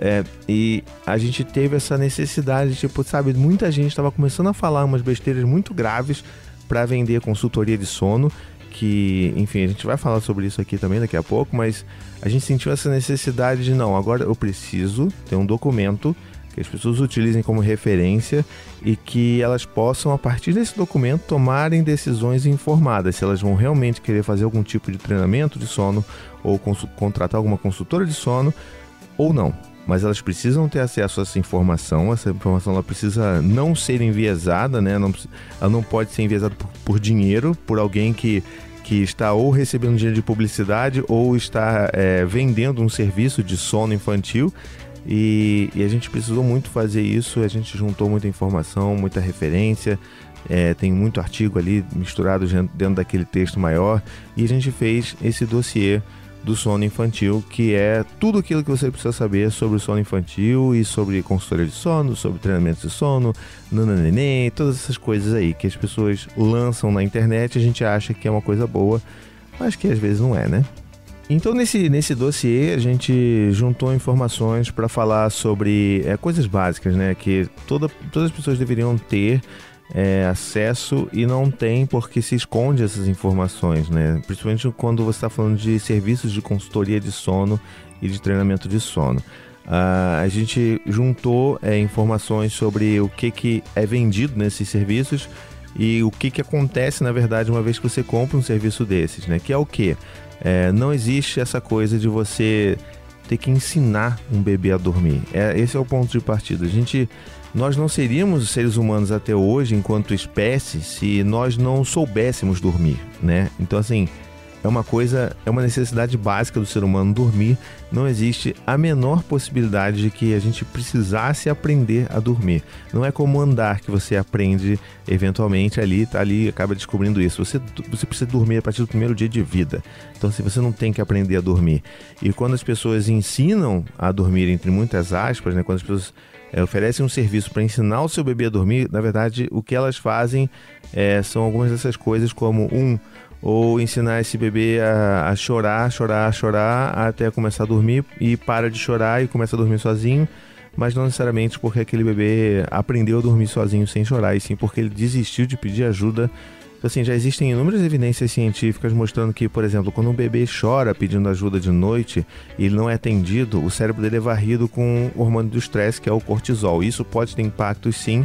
É, e a gente teve essa necessidade, tipo, sabe, muita gente estava começando a falar umas besteiras muito graves para vender consultoria de sono, que, enfim, a gente vai falar sobre isso aqui também daqui a pouco, mas a gente sentiu essa necessidade de não, agora eu preciso ter um documento que as pessoas utilizem como referência e que elas possam, a partir desse documento, tomarem decisões informadas, se elas vão realmente querer fazer algum tipo de treinamento de sono ou contratar alguma consultora de sono ou não. mas elas precisam ter acesso a essa informação. Essa informação ela precisa não ser enviesada, né? Não, ela não pode ser enviesada por, por dinheiro, por alguém que que está ou recebendo dinheiro de publicidade ou está é, vendendo um serviço de sono infantil. E, e, a gente precisou muito fazer isso, a gente juntou muita informação, muita referência, é, tem muito artigo ali misturado dentro daquele texto maior, e a gente fez esse dossiê do sono infantil, que é tudo aquilo que você precisa saber sobre o sono infantil e sobre consultoria de sono, sobre treinamento de sono, nananenê, todas essas coisas aí que as pessoas lançam na internet a gente acha que é uma coisa boa, mas que às vezes não é, né? Então nesse, nesse dossiê a gente juntou informações para falar sobre é, coisas básicas, né? Que toda, todas as pessoas deveriam ter é, acesso e não tem porque se esconde essas informações, né? Principalmente quando você está falando de serviços de consultoria de sono e de treinamento de sono. Uh, a gente juntou é, informações sobre o que, que é vendido nesses serviços e o que, que acontece, na verdade, uma vez que você compra um serviço desses, né? Que é o que? É, não existe essa coisa de você ter que ensinar um bebê a dormir. É, esse é o ponto de partida. A gente nós não seríamos seres humanos até hoje, enquanto espécie, se nós não soubéssemos dormir, né? Então, assim, é uma coisa, é uma necessidade básica do ser humano dormir. Não existe a menor possibilidade de que a gente precisasse aprender a dormir. Não é como andar que você aprende eventualmente ali, tá ali, acaba descobrindo isso. Você, você precisa dormir a partir do primeiro dia de vida. Então, se assim, você não tem que aprender a dormir. E quando as pessoas ensinam a dormir, entre muitas aspas, né? Quando as pessoas é, oferecem um serviço para ensinar o seu bebê a dormir, na verdade, o que elas fazem é, são algumas dessas coisas, como um, ou ensinar esse bebê a, a, chorar, chorar, chorar, até começar a dormir e para de chorar e começa a dormir sozinho, mas não necessariamente porque aquele bebê aprendeu a dormir sozinho sem chorar, e sim porque ele desistiu de pedir ajuda então, assim, já existem inúmeras evidências científicas mostrando que, por exemplo, quando um bebê chora pedindo ajuda de noite e ele não é atendido, o cérebro dele é varrido com o hormônio do estresse, que é o cortisol. Isso pode ter impactos, sim,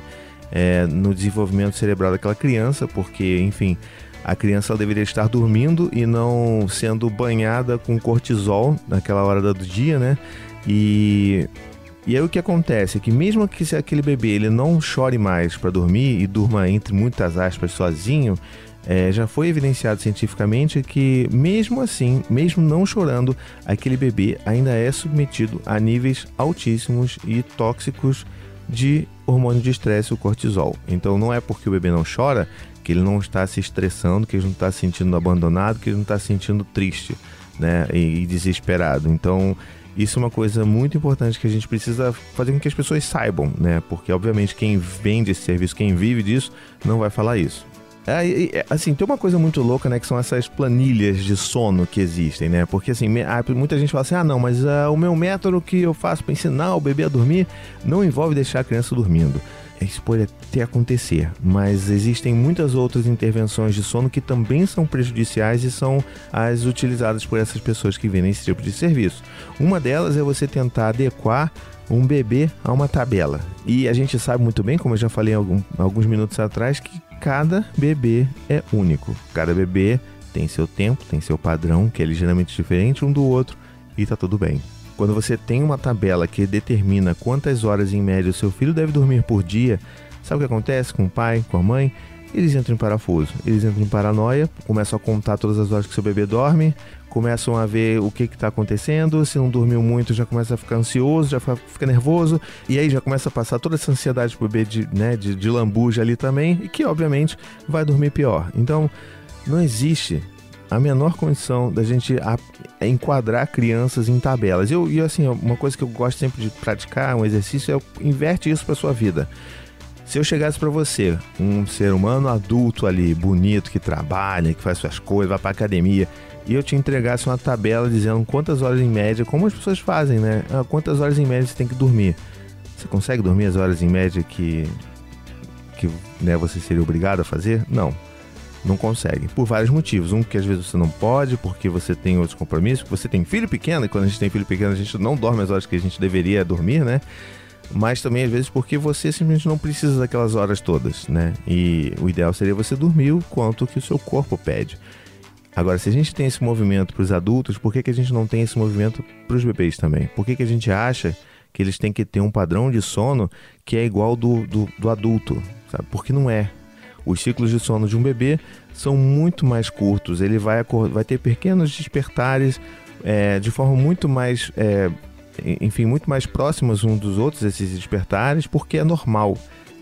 é, no desenvolvimento cerebral daquela criança, porque, enfim, a criança deveria estar dormindo e não sendo banhada com cortisol naquela hora do dia, né? E e aí o que acontece é que mesmo que se aquele bebê ele não chore mais para dormir e durma entre muitas aspas sozinho, é, já foi evidenciado cientificamente que mesmo assim, mesmo não chorando, aquele bebê ainda é submetido a níveis altíssimos e tóxicos de hormônio de estresse, o cortisol. Então não é porque o bebê não chora que ele não está se estressando, que ele não está se sentindo abandonado, que ele não está se sentindo triste, né, e, e desesperado. Então isso é uma coisa muito importante que a gente precisa fazer com que as pessoas saibam, né? Porque, obviamente, quem vende esse serviço, quem vive disso, não vai falar isso. É, assim, tem uma coisa muito louca, né? Que são essas planilhas de sono que existem, né? Porque, assim, muita gente fala assim: ah, não, mas uh, o meu método que eu faço para ensinar o bebê a dormir não envolve deixar a criança dormindo isso pode até acontecer, mas existem muitas outras intervenções de sono que também são prejudiciais e são as utilizadas por essas pessoas que vendem esse tipo de serviço. Uma delas é você tentar adequar um bebê a uma tabela. E a gente sabe muito bem, como eu já falei algum, alguns minutos atrás, que cada bebê é único. Cada bebê tem seu tempo, tem seu padrão, que é ligeiramente diferente um do outro, e tá tudo bem. Quando você tem uma tabela que determina quantas horas em média o seu filho deve dormir por dia, sabe o que acontece com o pai, com a mãe? Eles entram em parafuso, eles entram em paranoia, começam a contar todas as horas que seu bebê dorme, começam a ver o que está acontecendo, se não dormiu muito já começa a ficar ansioso, já fica nervoso, e aí já começa a passar toda essa ansiedade pro bebê de, né, de, de lambuja ali também, e que obviamente vai dormir pior. Então, não existe a menor condição da gente a, a enquadrar crianças em tabelas. Eu, e assim, uma coisa que eu gosto sempre de praticar, um exercício, é inverte isso para sua vida. Se eu chegasse para você, um ser humano adulto ali, bonito, que trabalha, que faz suas coisas, vai para academia, e eu te entregasse uma tabela dizendo quantas horas em média, como as pessoas fazem, né? Ah, quantas horas em média você tem que dormir? Você consegue dormir as horas em média que que né, você seria obrigado a fazer? Não não consegue. Por vários motivos. Um, que às vezes você não pode, porque você tem outros compromissos, você tem filho pequeno, e quando a gente tem filho pequeno, a gente não dorme as horas que a gente deveria dormir, né? Mas também às vezes porque você simplesmente não precisa daquelas horas todas, né? E o ideal seria você dormir o quanto que o seu corpo pede. Agora, se a gente tem esse movimento para os adultos, por que, que a gente não tem esse movimento para os bebês também? Por que, que a gente acha que eles têm que ter um padrão de sono que é igual do, do, do adulto, sabe? Porque não é. Os ciclos de sono de um bebê são muito mais curtos, ele vai, vai ter pequenos despertares é, de forma muito mais, é, enfim, muito mais próximos uns dos outros, esses despertares, porque é normal.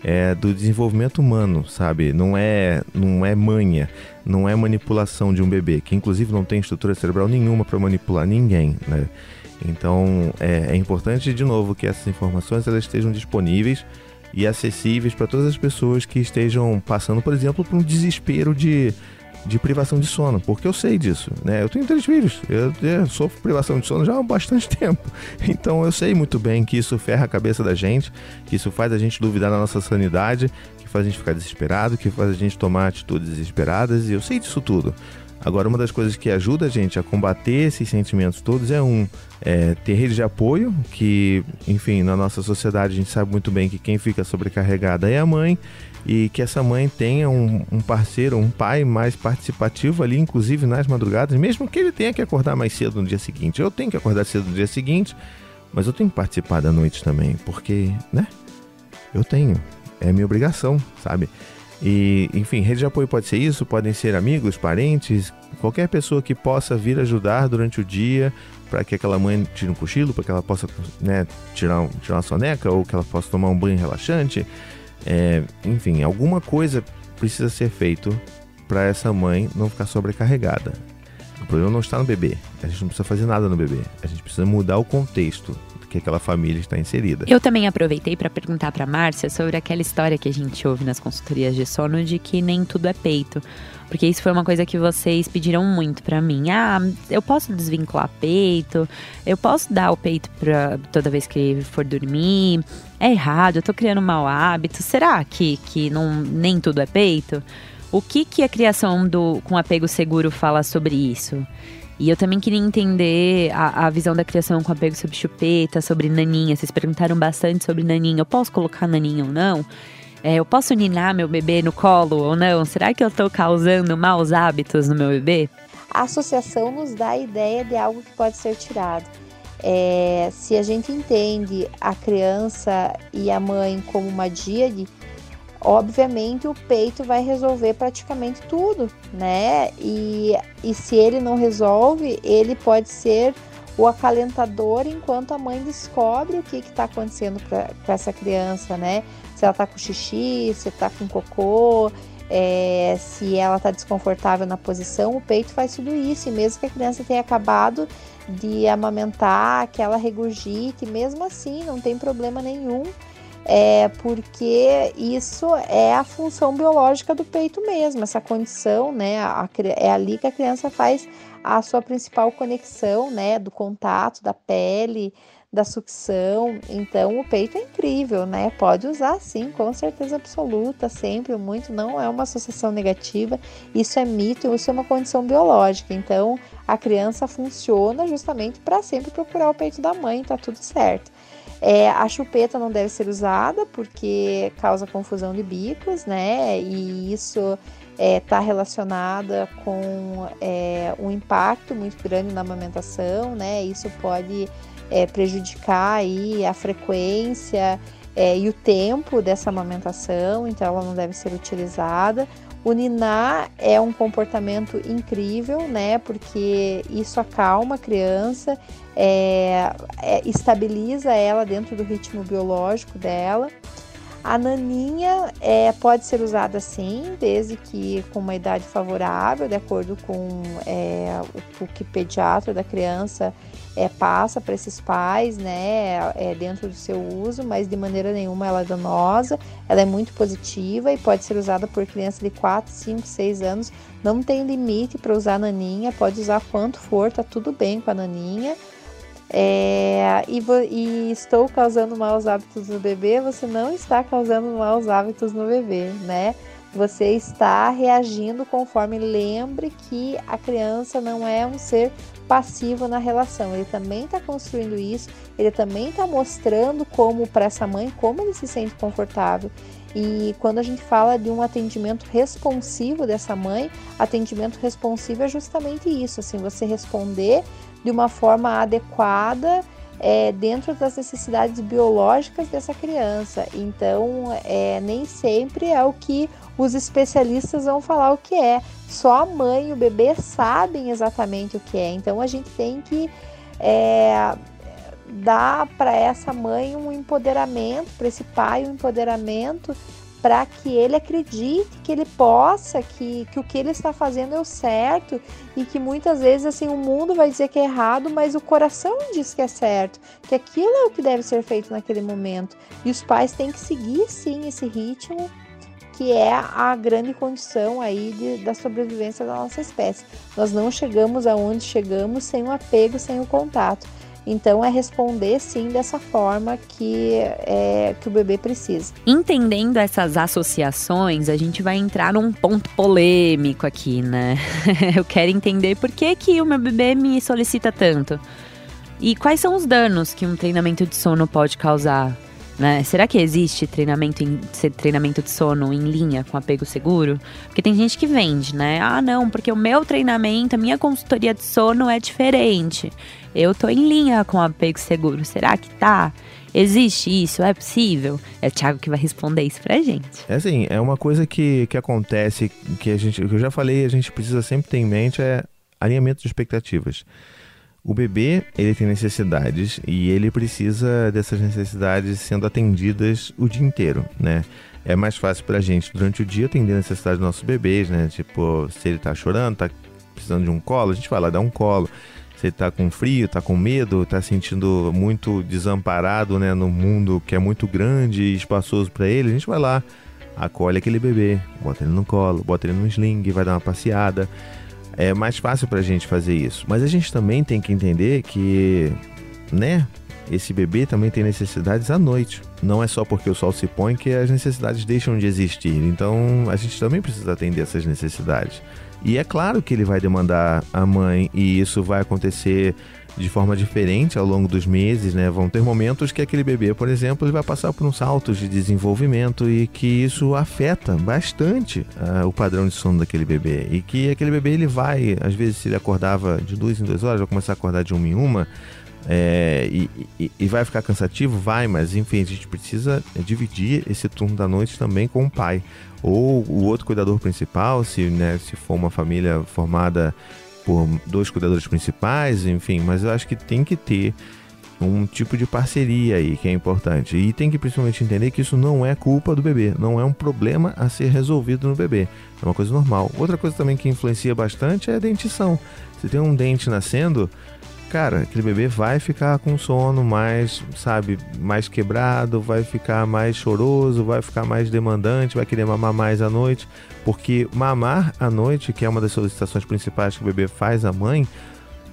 É do desenvolvimento humano, sabe? Não é, não é manha, não é manipulação de um bebê, que inclusive não tem estrutura cerebral nenhuma para manipular ninguém, né? Então é, é, importante de novo que essas informações elas estejam disponíveis e acessíveis para todas as pessoas que estejam passando, por exemplo, por um desespero de de privação de sono, porque eu sei disso, né? Eu tenho três filhos, eu, eu sofro privação de sono já há bastante tempo, então eu sei muito bem que isso ferra a cabeça da gente, que isso faz a gente duvidar da nossa sanidade, que faz a gente ficar desesperado, que faz a gente tomar atitudes desesperadas, e eu sei disso tudo. Agora, uma das coisas que ajuda a gente a combater esses sentimentos todos é um é, ter rede de apoio, que, enfim, na nossa sociedade a gente sabe muito bem que quem fica sobrecarregada é a mãe, e que essa mãe tenha um, um, parceiro, um pai mais participativo ali, inclusive nas madrugadas, mesmo que ele tenha que acordar mais cedo no dia seguinte. Eu tenho que acordar cedo no dia seguinte, mas eu tenho que participar da noite também, porque, né? Eu tenho, é minha obrigação, sabe? E, enfim, rede de apoio pode ser isso, podem ser amigos, parentes, qualquer pessoa que possa vir ajudar durante o dia para que aquela mãe tire um cochilo, para que ela possa né, tirar, tirar uma soneca ou que ela possa tomar um banho relaxante. É, enfim, alguma coisa precisa ser feito para essa mãe não ficar sobrecarregada. O problema não está no bebê. A gente não precisa fazer nada no bebê. A gente precisa mudar o contexto que aquela família está inserida. Eu também aproveitei para perguntar para Márcia sobre aquela história que a gente ouve nas consultorias de sono de que nem tudo é peito. Porque isso foi uma coisa que vocês pediram muito para mim. Ah, eu posso desvincular peito? Eu posso dar o peito pra toda vez que for dormir? É errado, eu tô criando um mau hábito. Será que, que não, nem tudo é peito? O que, que a criação do, com apego seguro fala sobre isso? E eu também queria entender a, a, visão da criação com apego sobre chupeta, sobre naninha. Vocês perguntaram bastante sobre naninha. Eu posso colocar naninha ou não? É, eu posso ninar meu bebê no colo ou não? Será que eu estou causando maus hábitos no meu bebê? A associação nos dá a ideia de algo que pode ser tirado. É, se a gente entende a criança e a mãe como uma díade, obviamente o peito vai resolver praticamente tudo, né? E, e se ele não resolve, ele pode ser o acalentador enquanto a mãe descobre o que está acontecendo com essa criança, né? Se ela está com xixi, se está com cocô, é, se ela está desconfortável na posição, o peito faz tudo isso. E mesmo que a criança tenha acabado de amamentar, que ela regurgite, mesmo assim, não tem problema nenhum é porque isso é a função biológica do peito mesmo, essa condição, né? A, é ali que a criança faz a sua principal conexão, né? Do contato, da pele, da sucção. Então, o peito é incrível, né? Pode usar sim, com certeza absoluta, sempre, muito. Não é uma associação negativa, isso é mito, isso é uma condição biológica. Então, a criança funciona justamente para sempre procurar o peito da mãe, tá tudo certo. É, a chupeta não deve ser usada porque causa confusão de bicos, né? E isso está é, tá relacionada com é, um impacto muito grande na amamentação, né? Isso pode é, prejudicar aí a frequência é, e o tempo dessa amamentação, então ela não deve ser utilizada. O ninar é um comportamento incrível, né? Porque isso acalma a criança, é, é, estabiliza ela dentro do ritmo biológico dela. A naninha é, pode ser usada sim, desde que com uma idade favorável, de acordo com é, o, o, que o pediatra da criança é, passa para esses pais, né, é, dentro do seu uso, mas de maneira nenhuma ela é danosa, ela é muito positiva e pode ser usada por crianças de 4, 5, 6 anos. Não tem limite para usar a naninha, pode usar quanto for, tá tudo bem com a naninha. É, e, e, estou causando maus hábitos no bebê, você não está causando maus hábitos no bebê, né? Você está reagindo conforme lembre que a criança não é um ser passivo na relação. Ele também está construindo isso, ele também está mostrando como para essa mãe como ele se sente confortável. E quando a gente fala de um atendimento responsivo dessa mãe, atendimento responsivo é justamente isso, assim, você responder de uma forma adequada é, dentro das necessidades biológicas dessa criança. Então, é, nem sempre é o que os especialistas vão falar o que é. Só a mãe e o bebê sabem exatamente o que é. Então, a gente tem que é, dar para essa mãe um empoderamento, para esse pai um empoderamento para que ele acredite que ele possa, que, que o que ele está fazendo é o certo e que muitas vezes assim o mundo vai dizer que é errado, mas o coração diz que é certo, que aquilo é o que deve ser feito naquele momento. E os pais têm que seguir sim esse ritmo que é a grande condição aí de, da sobrevivência da nossa espécie. Nós não chegamos aonde chegamos sem o apego, sem o contato. Então é responder sim dessa forma que, é, que o bebê precisa. Entendendo essas associações, a gente vai entrar num ponto polêmico aqui, né? Eu quero entender por que, que o meu bebê me solicita tanto. E quais são os danos que um treinamento de sono pode causar? Né? Será que existe treinamento, em, treinamento de sono em linha com apego seguro? Porque tem gente que vende, né? Ah, não, porque o meu treinamento, a minha consultoria de sono é diferente. Eu tô em linha com apego seguro. Será que tá? Existe isso? É possível? É o Thiago que vai responder isso pra gente. É assim, é uma coisa que, que acontece, que a gente, que eu já falei, a gente precisa sempre ter em mente é alinhamento de expectativas. O bebê, ele tem necessidades e ele precisa dessas necessidades sendo atendidas o dia inteiro, né? É mais fácil pra gente durante o dia atender a necessidade dos nossos bebês, né? Tipo, se ele tá chorando, tá precisando de um colo, a gente vai lá dar um colo. Se ele tá com frio, tá com medo, tá sentindo muito desamparado, né, no mundo que é muito grande e espaçoso para ele, a gente vai lá, acolhe aquele bebê, bota ele no colo, bota ele no sling, vai dar uma passeada é mais fácil para a gente fazer isso. Mas a gente também tem que entender que, né, esse bebê também tem necessidades à noite. Não é só porque o sol se põe que as necessidades deixam de existir. Então a gente também precisa atender essas necessidades. E é claro que ele vai demandar a mãe, e isso vai acontecer de forma diferente ao longo dos meses, né? Vão ter momentos que aquele bebê, por exemplo, ele vai passar por uns saltos de desenvolvimento e que isso afeta bastante uh, o padrão de sono daquele bebê. E que aquele bebê ele vai, às vezes, se ele acordava de duas em duas horas, vai começar a acordar de uma em uma. É, e, e, e, vai ficar cansativo? Vai, mas enfim, a gente precisa dividir esse turno da noite também com o pai. Ou o outro cuidador principal, se, né, se for uma família formada por dois cuidadores principais, enfim, mas eu acho que tem que ter um tipo de parceria aí que é importante. E tem que principalmente entender que isso não é culpa do bebê, não é um problema a ser resolvido no bebê. É uma coisa normal. Outra coisa também que influencia bastante é a dentição. Se tem um dente nascendo, cara, aquele bebê vai ficar com sono mais, sabe, mais quebrado, vai ficar mais choroso, vai ficar mais demandante, vai querer mamar mais à noite, porque mamar à noite, que é uma das solicitações principais que o bebê faz à mãe,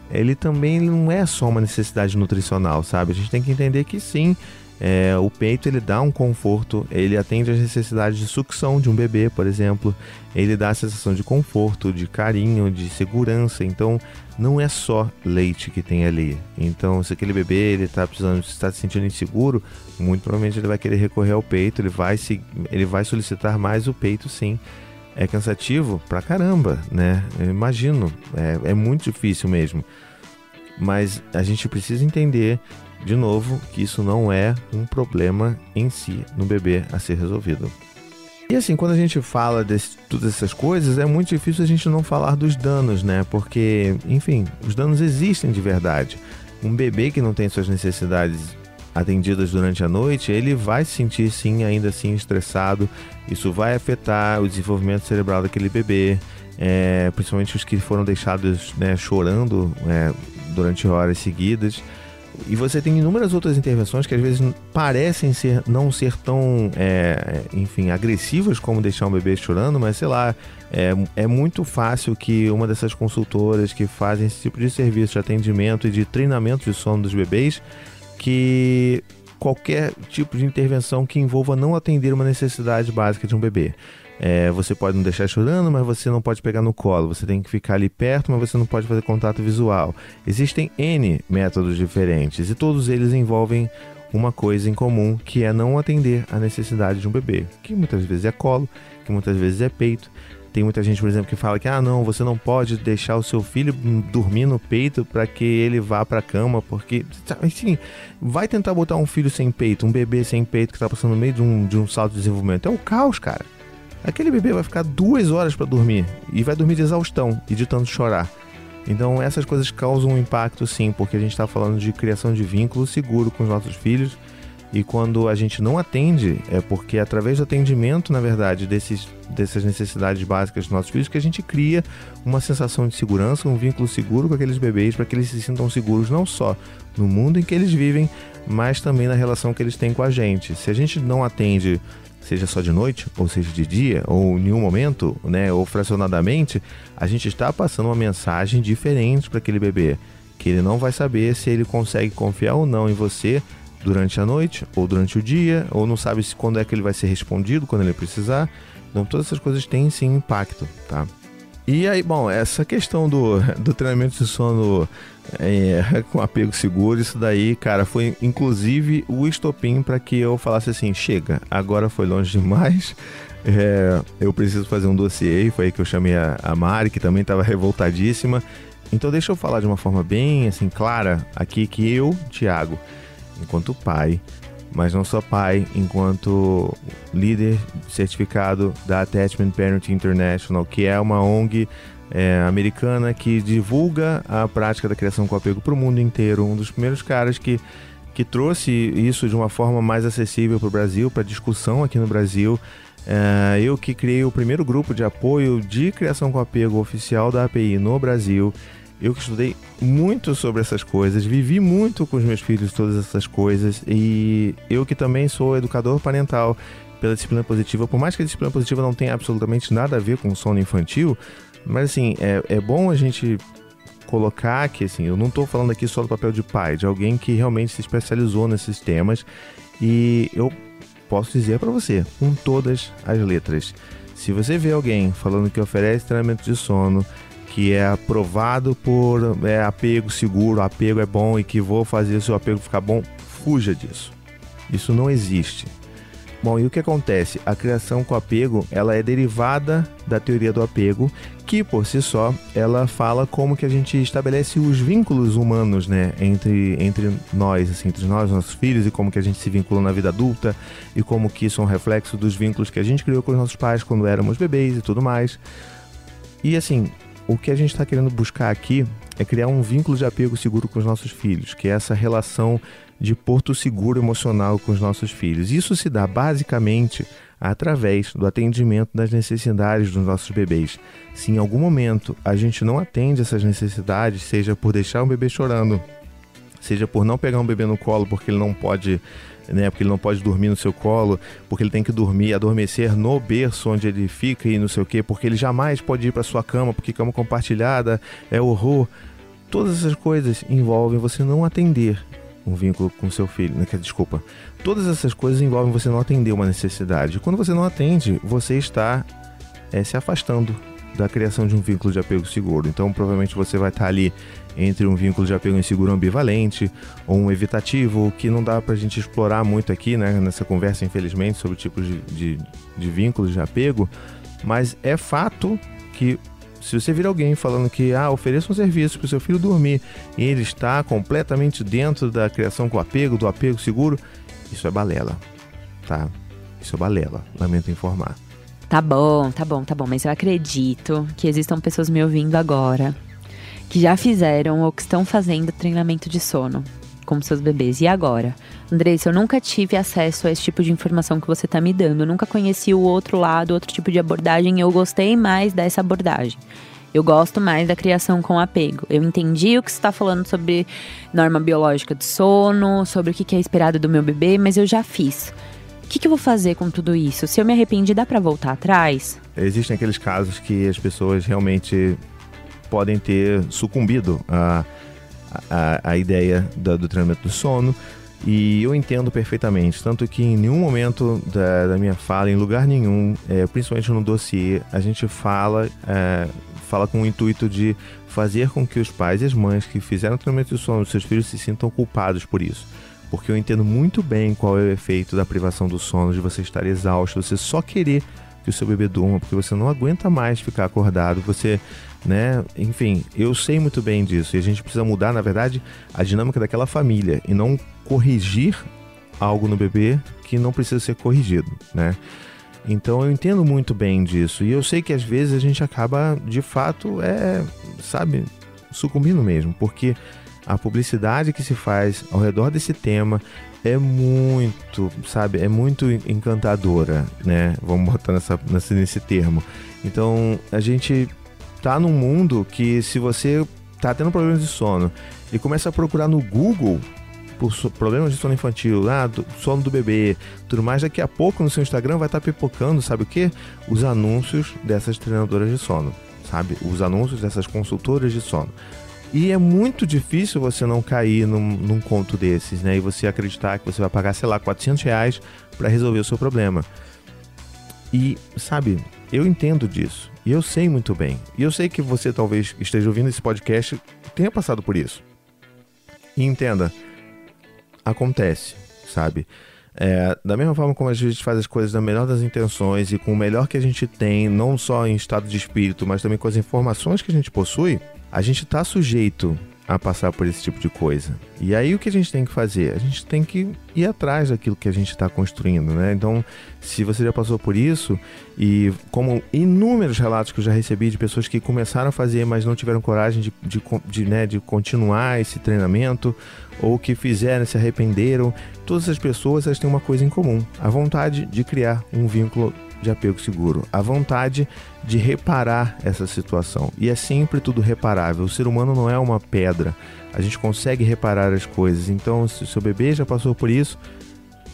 ele também não é só uma necessidade nutricional, sabe? A gente tem que entender que sim, é, o peito ele dá um conforto, ele atende às necessidades de sucção de um bebê, por exemplo. Ele dá a sensação de conforto, de carinho, de segurança. Então, não é só leite que tem ali. Então, se aquele bebê ele está precisando, está se sentindo inseguro, muito provavelmente ele vai querer recorrer ao peito. Ele vai se, ele vai solicitar mais o peito, sim. É cansativo pra caramba, né? Eu imagino, é, é muito difícil mesmo. Mas a gente precisa entender de novo, que isso não é um problema em si no bebê a ser resolvido. E assim, quando a gente fala de todas essas coisas, é muito difícil a gente não falar dos danos, né? Porque, enfim, os danos existem de verdade. Um bebê que não tem suas necessidades atendidas durante a noite, ele vai se sentir sim, ainda assim, estressado. Isso vai afetar o desenvolvimento cerebral daquele bebê, é, principalmente os que foram deixados né, chorando é, durante horas seguidas. E você tem inúmeras outras intervenções que às vezes parecem ser não ser tão, é, enfim, agressivas como deixar um bebê chorando, mas sei lá, é, é muito fácil que uma dessas consultoras que fazem esse tipo de serviço de atendimento e de treinamento de sono dos bebês, que qualquer tipo de intervenção que envolva não atender uma necessidade básica de um bebê. É, você pode não deixar chorando, mas você não pode pegar no colo. Você tem que ficar ali perto, mas você não pode fazer contato visual. Existem N métodos diferentes e todos eles envolvem uma coisa em comum, que é não atender a necessidade de um bebê, que muitas vezes é colo, que muitas vezes é peito. Tem muita gente, por exemplo, que fala que ah, não, você não pode deixar o seu filho dormir no peito para que ele vá para a cama, porque assim, vai tentar botar um filho sem peito, um bebê sem peito que está passando no meio de um, de um salto de desenvolvimento. É o caos, cara. Aquele bebê vai ficar duas horas para dormir e vai dormir de exaustão e de tanto chorar. Então essas coisas causam um impacto sim, porque a gente está falando de criação de vínculo seguro com os nossos filhos e quando a gente não atende, é porque através do atendimento, na verdade, desses, dessas necessidades básicas dos nossos filhos, que a gente cria uma sensação de segurança, um vínculo seguro com aqueles bebês, para que eles se sintam seguros não só no mundo em que eles vivem, mas também na relação que eles têm com a gente. Se a gente não atende, seja só de noite, ou seja de dia, ou em nenhum momento, né, ou fracionadamente, a gente está passando uma mensagem diferente para aquele bebê, que ele não vai saber se ele consegue confiar ou não em você durante a noite, ou durante o dia, ou não sabe se quando é que ele vai ser respondido, quando ele precisar. Então todas essas coisas têm sim impacto, tá? E aí, bom, essa questão do, do treinamento de sono é, com apego seguro, isso daí, cara, foi inclusive o estopim para que eu falasse assim: chega, agora foi longe demais. É, eu preciso fazer um dossiê. Foi aí que eu chamei a, a Mari, que também estava revoltadíssima. Então, deixa eu falar de uma forma bem assim clara aqui que eu, Thiago, enquanto pai, mas não só pai, enquanto líder certificado da Attachment Parenting International, que é uma ONG é, americana que divulga a prática da criação com apego para o mundo inteiro. Um dos primeiros caras que, que trouxe isso de uma forma mais acessível para o Brasil, para discussão aqui no Brasil. É, eu que criei o primeiro grupo de apoio de criação com apego oficial da API no Brasil. Eu que estudei muito sobre essas coisas, vivi muito com os meus filhos todas essas coisas e eu que também sou educador parental pela disciplina positiva, por mais que a disciplina positiva não tenha absolutamente nada a ver com sono infantil, mas assim, é, é bom a gente colocar que assim, eu não estou falando aqui só do papel de pai, de alguém que realmente se especializou nesses temas e eu posso dizer para você, com todas as letras, se você vê alguém falando que oferece treinamento de sono, que é aprovado por é, apego seguro, apego é bom e que vou fazer o seu apego ficar bom, fuja disso. Isso não existe. Bom, e o que acontece? A criação com apego, ela é derivada da teoria do apego, que por si só, ela fala como que a gente estabelece os vínculos humanos, né, entre, entre nós, assim, entre nós, nossos filhos, e como que a gente se vincula na vida adulta, e como que isso é um reflexo dos vínculos que a gente criou com os nossos pais quando éramos bebês e tudo mais. E assim, o que a gente está querendo buscar aqui é criar um vínculo de apego seguro com os nossos filhos, que é essa relação de porto seguro emocional com os nossos filhos. Isso se dá basicamente através do atendimento das necessidades dos nossos bebês. Se em algum momento a gente não atende essas necessidades, seja por deixar um bebê chorando, seja por não pegar um bebê no colo porque ele não pode né? Porque ele não pode dormir no seu colo, porque ele tem que dormir, adormecer no berço onde ele fica e não sei o quê, porque ele jamais pode ir para sua cama, porque cama compartilhada é horror. Todas essas coisas envolvem você não atender um vínculo com seu filho, né? Desculpa. Todas essas coisas envolvem você não atender uma necessidade. Quando você não atende, você está é, se afastando da criação de um vínculo de apego seguro. Então, provavelmente você vai estar ali entre um vínculo de apego inseguro ambivalente ou um evitativo, que não dá para a gente explorar muito aqui né, nessa conversa, infelizmente, sobre tipos de, de, de vínculos de apego, mas é fato que se você vir alguém falando que ah, ofereça um serviço para o seu filho dormir e ele está completamente dentro da criação com apego, do apego seguro, isso é balela, tá? Isso é balela, lamento informar. Tá bom, tá bom, tá bom, mas eu acredito que existam pessoas me ouvindo agora que já fizeram ou que estão fazendo treinamento de sono com seus bebês. E agora? Andressa, eu nunca tive acesso a esse tipo de informação que você está me dando. Eu nunca conheci o outro lado, outro tipo de abordagem. Eu gostei mais dessa abordagem. Eu gosto mais da criação com apego. Eu entendi o que você está falando sobre norma biológica de sono, sobre o que é esperado do meu bebê, mas eu já fiz. O que, eu vou fazer com tudo isso? Se eu me arrependi, dá para voltar atrás? Existem aqueles casos que as pessoas realmente podem ter sucumbido à, à, à ideia da, do treinamento do sono. E eu entendo perfeitamente, tanto que em nenhum momento da, da minha fala, em lugar nenhum, é, principalmente no dossiê, a gente fala, é, fala com o intuito de fazer com que os pais e as mães que fizeram o treinamento do sono dos seus filhos se sintam culpados por isso. Porque eu entendo muito bem qual é o efeito da privação do sono, de você estar exausto, você só querer que o seu bebê durma, porque você não aguenta mais ficar acordado, você, né? Enfim, eu sei muito bem disso e a gente precisa mudar, na verdade, a dinâmica daquela família e não corrigir algo no bebê que não precisa ser corrigido, né? Então eu entendo muito bem disso e eu sei que às vezes a gente acaba, de fato, é, sabe, sucumbindo mesmo, porque a publicidade que se faz ao redor desse tema é muito, sabe, é muito encantadora, né? Vamos botar nessa, nesse, nesse termo. Então, a gente tá num mundo que se você tá tendo problemas de sono e começa a procurar no Google por problemas de sono infantil, ah, do, sono do bebê, tudo mais, daqui a pouco no seu Instagram vai estar tá pipocando, sabe o que? Os anúncios dessas treinadoras de sono, sabe? Os anúncios dessas consultoras de sono. E é muito difícil você não cair num, num conto desses, né? E você acreditar que você vai pagar, sei lá, 400 reais para resolver o seu problema. E, sabe, eu entendo disso. E eu sei muito bem. E eu sei que você talvez esteja ouvindo esse podcast tenha passado por isso. E entenda, acontece, sabe? É, da mesma forma como a gente faz as coisas na melhor das intenções e com o melhor que a gente tem, não só em estado de espírito, mas também com as informações que a gente possui, a gente está sujeito a passar por esse tipo de coisa. E aí o que a gente tem que fazer? A gente tem que ir atrás daquilo que a gente está construindo, né? Então, se você já passou por isso, e como inúmeros relatos que eu já recebi de pessoas que começaram a fazer, mas não tiveram coragem de, de, de, né, de continuar esse treinamento, ou que fizeram, se arrependeram, todas essas pessoas elas têm uma coisa em comum: a vontade de criar um vínculo de apego seguro, a vontade de reparar essa situação. E é sempre tudo reparável. O ser humano não é uma pedra. A gente consegue reparar as coisas. Então, se o seu bebê já passou por isso,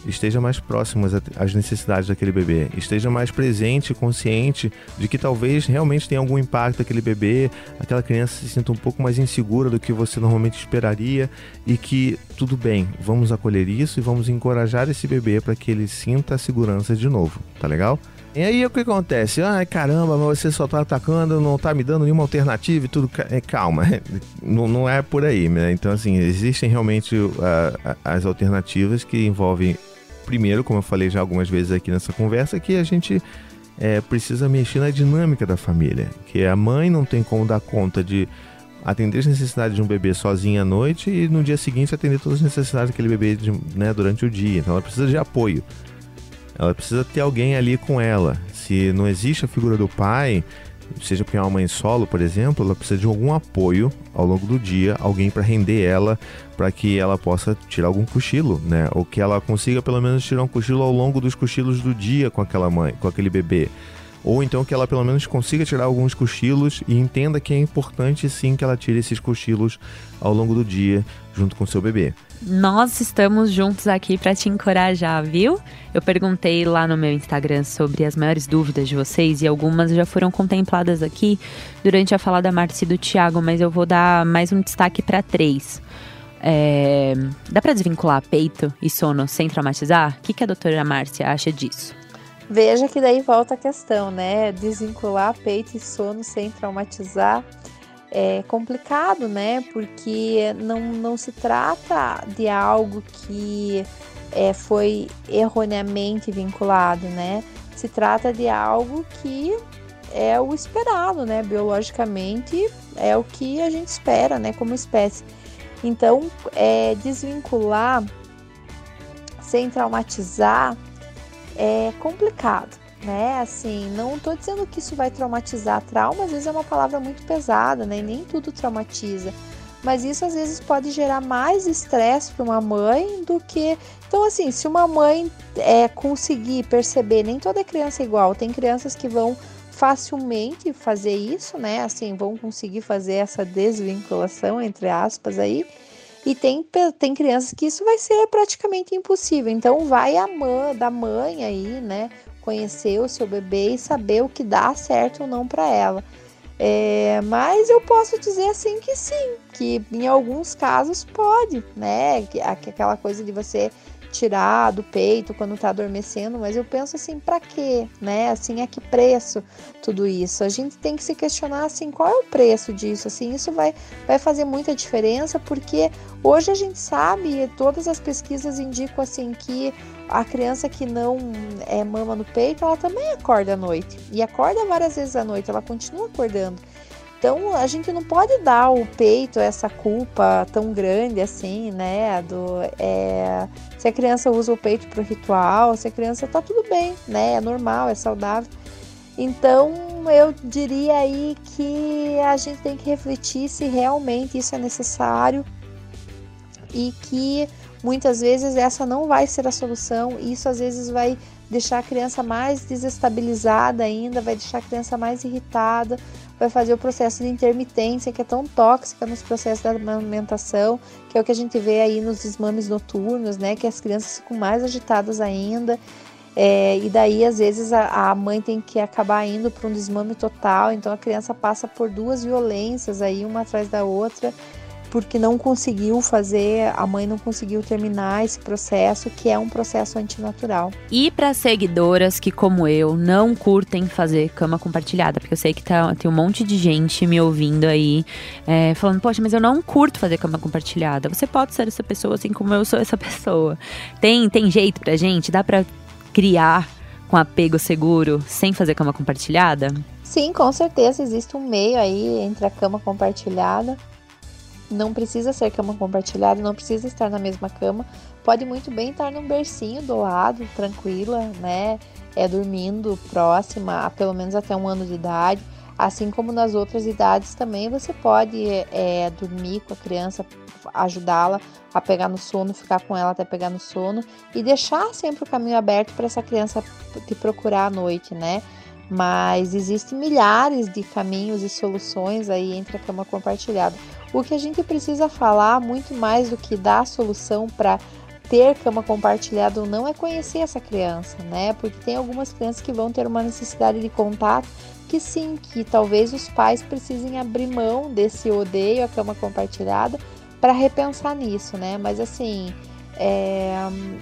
esteja mais próximo às necessidades daquele bebê, esteja mais presente consciente de que talvez realmente tenha algum impacto aquele bebê, aquela criança se sinta um pouco mais insegura do que você normalmente esperaria e que tudo bem, vamos acolher isso e vamos encorajar esse bebê para que ele sinta a segurança de novo, tá legal? E aí o que acontece? Ai caramba, você só tá atacando, não tá me dando nenhuma alternativa e tudo. É, calma, não, não é por aí, né? Então, assim, existem realmente uh, as alternativas que envolvem, primeiro, como eu falei já algumas vezes aqui nessa conversa, que a gente é, precisa mexer na dinâmica da família. Que a mãe não tem como dar conta de atender as necessidades de um bebê sozinha à noite e no dia seguinte atender todas as necessidades daquele bebê de, né, durante o dia. Então ela precisa de apoio. Ela precisa ter alguém ali com ela. Se não existe a figura do pai, seja porque é uma mãe solo, por exemplo, ela precisa de algum apoio ao longo do dia, alguém para render ela, para que ela possa tirar algum cochilo, né? Ou que ela consiga pelo menos tirar um cochilo ao longo dos cochilos do dia com aquela mãe, com aquele bebê. Ou então que ela pelo menos consiga tirar alguns cochilos e entenda que é importante sim que ela tire esses cochilos ao longo do dia junto com seu bebê. Nós estamos juntos aqui para te encorajar, viu? Eu perguntei lá no meu Instagram sobre as maiores dúvidas de vocês e algumas já foram contempladas aqui durante a fala da Márcia e do Thiago, mas eu vou dar mais um destaque para três. É... Dá para desvincular peito e sono sem traumatizar? O que, que a doutora Márcia acha disso? Veja que daí volta a questão, né? Desvincular peito e sono sem traumatizar é complicado, né? Porque não, não se trata de algo que é, foi erroneamente vinculado, né? Se trata de algo que é o esperado, né? Biologicamente é o que a gente espera, né? Como espécie. Então, é, desvincular sem traumatizar é complicado, né? Assim, não estou dizendo que isso vai traumatizar. Trauma às vezes é uma palavra muito pesada, né? Nem tudo traumatiza. Mas isso às vezes pode gerar mais estresse para uma mãe do que. Então, assim, se uma mãe é, conseguir perceber, nem toda criança é igual. Tem crianças que vão facilmente fazer isso, né? Assim, vão conseguir fazer essa desvinculação, entre aspas, aí. E tem, tem crianças que isso vai ser praticamente impossível. Então vai a mãe da mãe aí, né? Conhecer o seu bebê e saber o que dá certo ou não para ela. É, mas eu posso dizer assim que sim, que em alguns casos pode, né? Aquela coisa de você tirar do peito quando tá adormecendo, mas eu penso assim, para quê, né? Assim, a que preço tudo isso? A gente tem que se questionar assim, qual é o preço disso? Assim, isso vai vai fazer muita diferença porque hoje a gente sabe, todas as pesquisas indicam assim que a criança que não é mama no peito, ela também acorda à noite. E acorda várias vezes à noite, ela continua acordando. Então a gente não pode dar o peito essa culpa tão grande assim, né? Do, é, se a criança usa o peito para o ritual, se a criança tá tudo bem, né? É normal, é saudável. Então eu diria aí que a gente tem que refletir se realmente isso é necessário e que muitas vezes essa não vai ser a solução. Isso às vezes vai deixar a criança mais desestabilizada ainda, vai deixar a criança mais irritada, vai fazer o processo de intermitência, que é tão tóxica nos processos da amamentação, que é o que a gente vê aí nos desmames noturnos, né? Que as crianças ficam mais agitadas ainda. É, e daí, às vezes, a, a mãe tem que acabar indo para um desmame total, então a criança passa por duas violências aí, uma atrás da outra porque não conseguiu fazer, a mãe não conseguiu terminar esse processo, que é um processo antinatural. E para seguidoras que, como eu, não curtem fazer cama compartilhada, porque eu sei que tá, tem um monte de gente me ouvindo aí, é, falando, poxa, mas eu não curto fazer cama compartilhada. Você pode ser essa pessoa, assim como eu sou essa pessoa. Tem, tem jeito pra gente? Dá pra criar com apego seguro sem fazer cama compartilhada? Sim, com certeza existe um meio aí entre a cama compartilhada não precisa ser cama compartilhada, não precisa estar na mesma cama. Pode muito bem estar num bercinho do lado, tranquila, né? É dormindo próxima, pelo menos até um ano de idade. Assim como nas outras idades também você pode é, dormir com a criança, ajudá-la a pegar no sono, ficar com ela até pegar no sono e deixar sempre o caminho aberto para essa criança te procurar à noite, né? Mas existem milhares de caminhos e soluções aí entre a cama compartilhada. O que a gente precisa falar muito mais do que dar a solução para ter cama compartilhada ou não é conhecer essa criança, né? Porque tem algumas crianças que vão ter uma necessidade de contato que sim, que talvez os pais precisem abrir mão desse odeio à cama compartilhada para repensar nisso, né? Mas assim, é,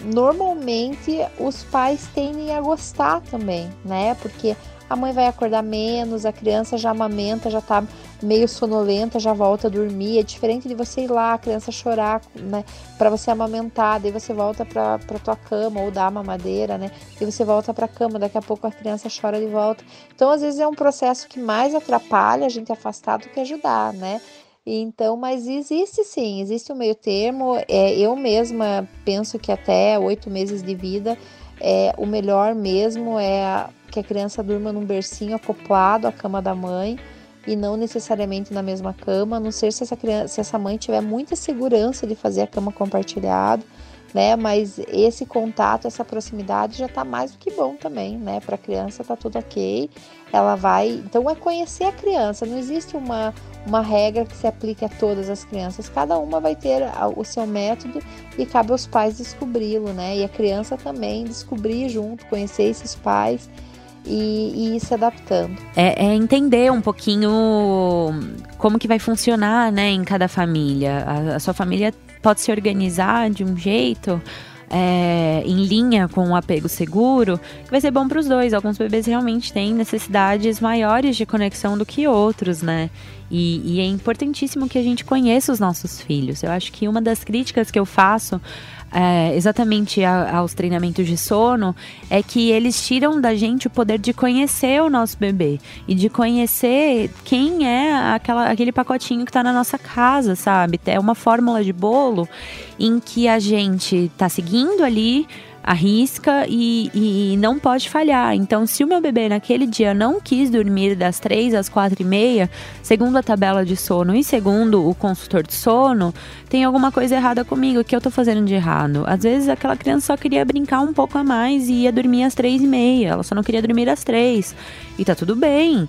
normalmente os pais tendem a gostar também, né? Porque a mãe vai acordar menos, a criança já amamenta, já tá meio sonolenta, já volta a dormir. É diferente de você ir lá, a criança chorar, né, para você amamentar, daí você volta para tua cama ou dar mamadeira, né? E você volta para cama, daqui a pouco a criança chora de volta. Então, às vezes é um processo que mais atrapalha a gente afastar do que ajudar, né? Então, mas existe sim, existe um meio termo. É, eu mesma penso que até oito meses de vida é o melhor mesmo é que a criança durma num bercinho acoplado à cama da mãe e não necessariamente na mesma cama, a não ser se essa, criança, se essa mãe tiver muita segurança de fazer a cama compartilhada, né? Mas esse contato, essa proximidade já tá mais do que bom também, né? Para a criança tá tudo ok. Ela vai, então é conhecer a criança. Não existe uma uma regra que se aplique a todas as crianças. Cada uma vai ter o seu método e cabe aos pais descobri-lo, né? E a criança também descobrir junto, conhecer esses pais e, e ir se adaptando. É, é, entender um pouquinho como que vai funcionar, né, em cada família. A, a sua família pode se organizar de um jeito. É, em linha com o apego seguro, que vai ser bom para os dois. Alguns bebês realmente têm necessidades maiores de conexão do que outros, né? E, e, é importantíssimo que a gente conheça os nossos filhos. Eu acho que uma das críticas que eu faço é, exatamente a, aos treinamentos de sono é que eles tiram da gente o poder de conhecer o nosso bebê e de conhecer quem é aquela, aquele pacotinho que está na nossa casa, sabe? É uma fórmula de bolo em que a gente está seguindo ali arrisca e, e não pode falhar. Então, se o meu bebê naquele dia não quis dormir das três às quatro e meia, segundo a tabela de sono e segundo o consultor de sono, tem alguma coisa errada comigo. O que eu tô fazendo de errado? Às vezes aquela criança só queria brincar um pouco a mais e ia dormir às três e meia. Ela só não queria dormir às três. E tá tudo bem.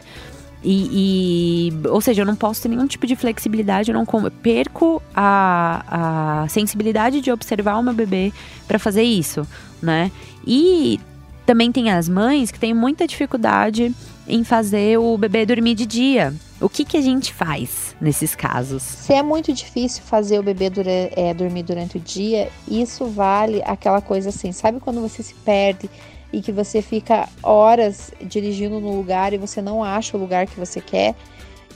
E, e, ou seja, eu não posso ter nenhum tipo de flexibilidade, eu não perco a, a sensibilidade de observar o meu bebê para fazer isso, né? E também tem as mães que têm muita dificuldade em fazer o bebê dormir de dia. O que, que a gente faz nesses casos? Se é muito difícil fazer o bebê dura, é, dormir durante o dia, isso vale aquela coisa assim, sabe quando você se perde e que você fica horas dirigindo no lugar e você não acha o lugar que você quer?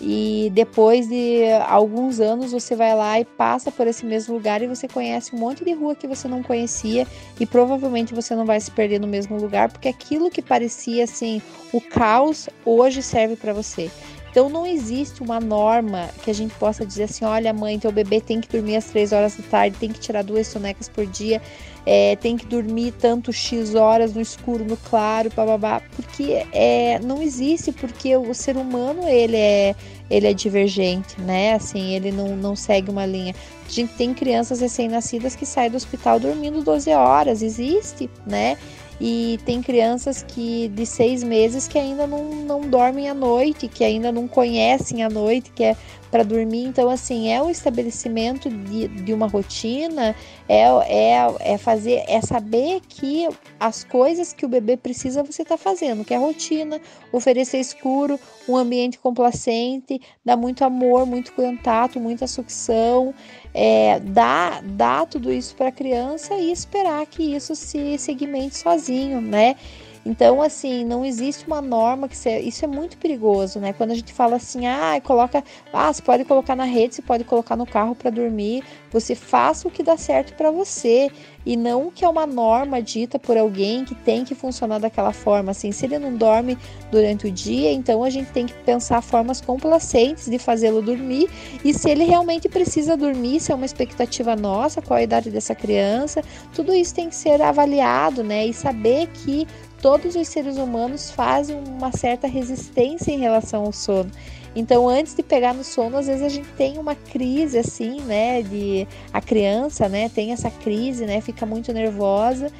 E depois de alguns anos você vai lá e passa por esse mesmo lugar e você conhece um monte de rua que você não conhecia e provavelmente você não vai se perder no mesmo lugar porque aquilo que parecia assim o caos hoje serve para você. Então não existe uma norma que a gente possa dizer assim, olha mãe, teu bebê tem que dormir às três horas da tarde, tem que tirar duas sonecas por dia, é, tem que dormir tanto X horas no escuro, no claro, babá, porque é, não existe, porque o ser humano ele é, ele é divergente, né? Assim, ele não, não segue uma linha. A gente tem crianças recém-nascidas que saem do hospital dormindo 12 horas, existe, né? E tem crianças que de seis meses que ainda não, não dormem à noite, que ainda não conhecem a noite, que é para dormir. Então, assim, é o estabelecimento de, de uma rotina, é, é, é fazer, é saber que as coisas que o bebê precisa você está fazendo, que é rotina, oferecer escuro, um ambiente complacente, dar muito amor, muito contato, muita sucção, é, dar, dar tudo isso para a criança e esperar que isso se segmente sozinho, né? Então, assim, não existe uma norma que se, isso é muito perigoso, né? Quando a gente fala assim, ah, coloca, ah, você pode colocar na rede, você pode colocar no carro para dormir, você faça o que dá certo para você e não que é uma norma dita por alguém que tem que funcionar daquela forma. Assim, se ele não dorme durante o dia, então a gente tem que pensar formas complacentes de fazê-lo dormir e se ele realmente precisa dormir, se é uma expectativa nossa, qual a idade dessa criança, tudo isso tem que ser avaliado, né? E saber que todos os seres humanos fazem uma certa resistência em relação ao sono. Então, antes de pegar no sono, às vezes a gente tem uma crise assim, né, de a criança, né, tem essa crise, né, fica muito nervosa,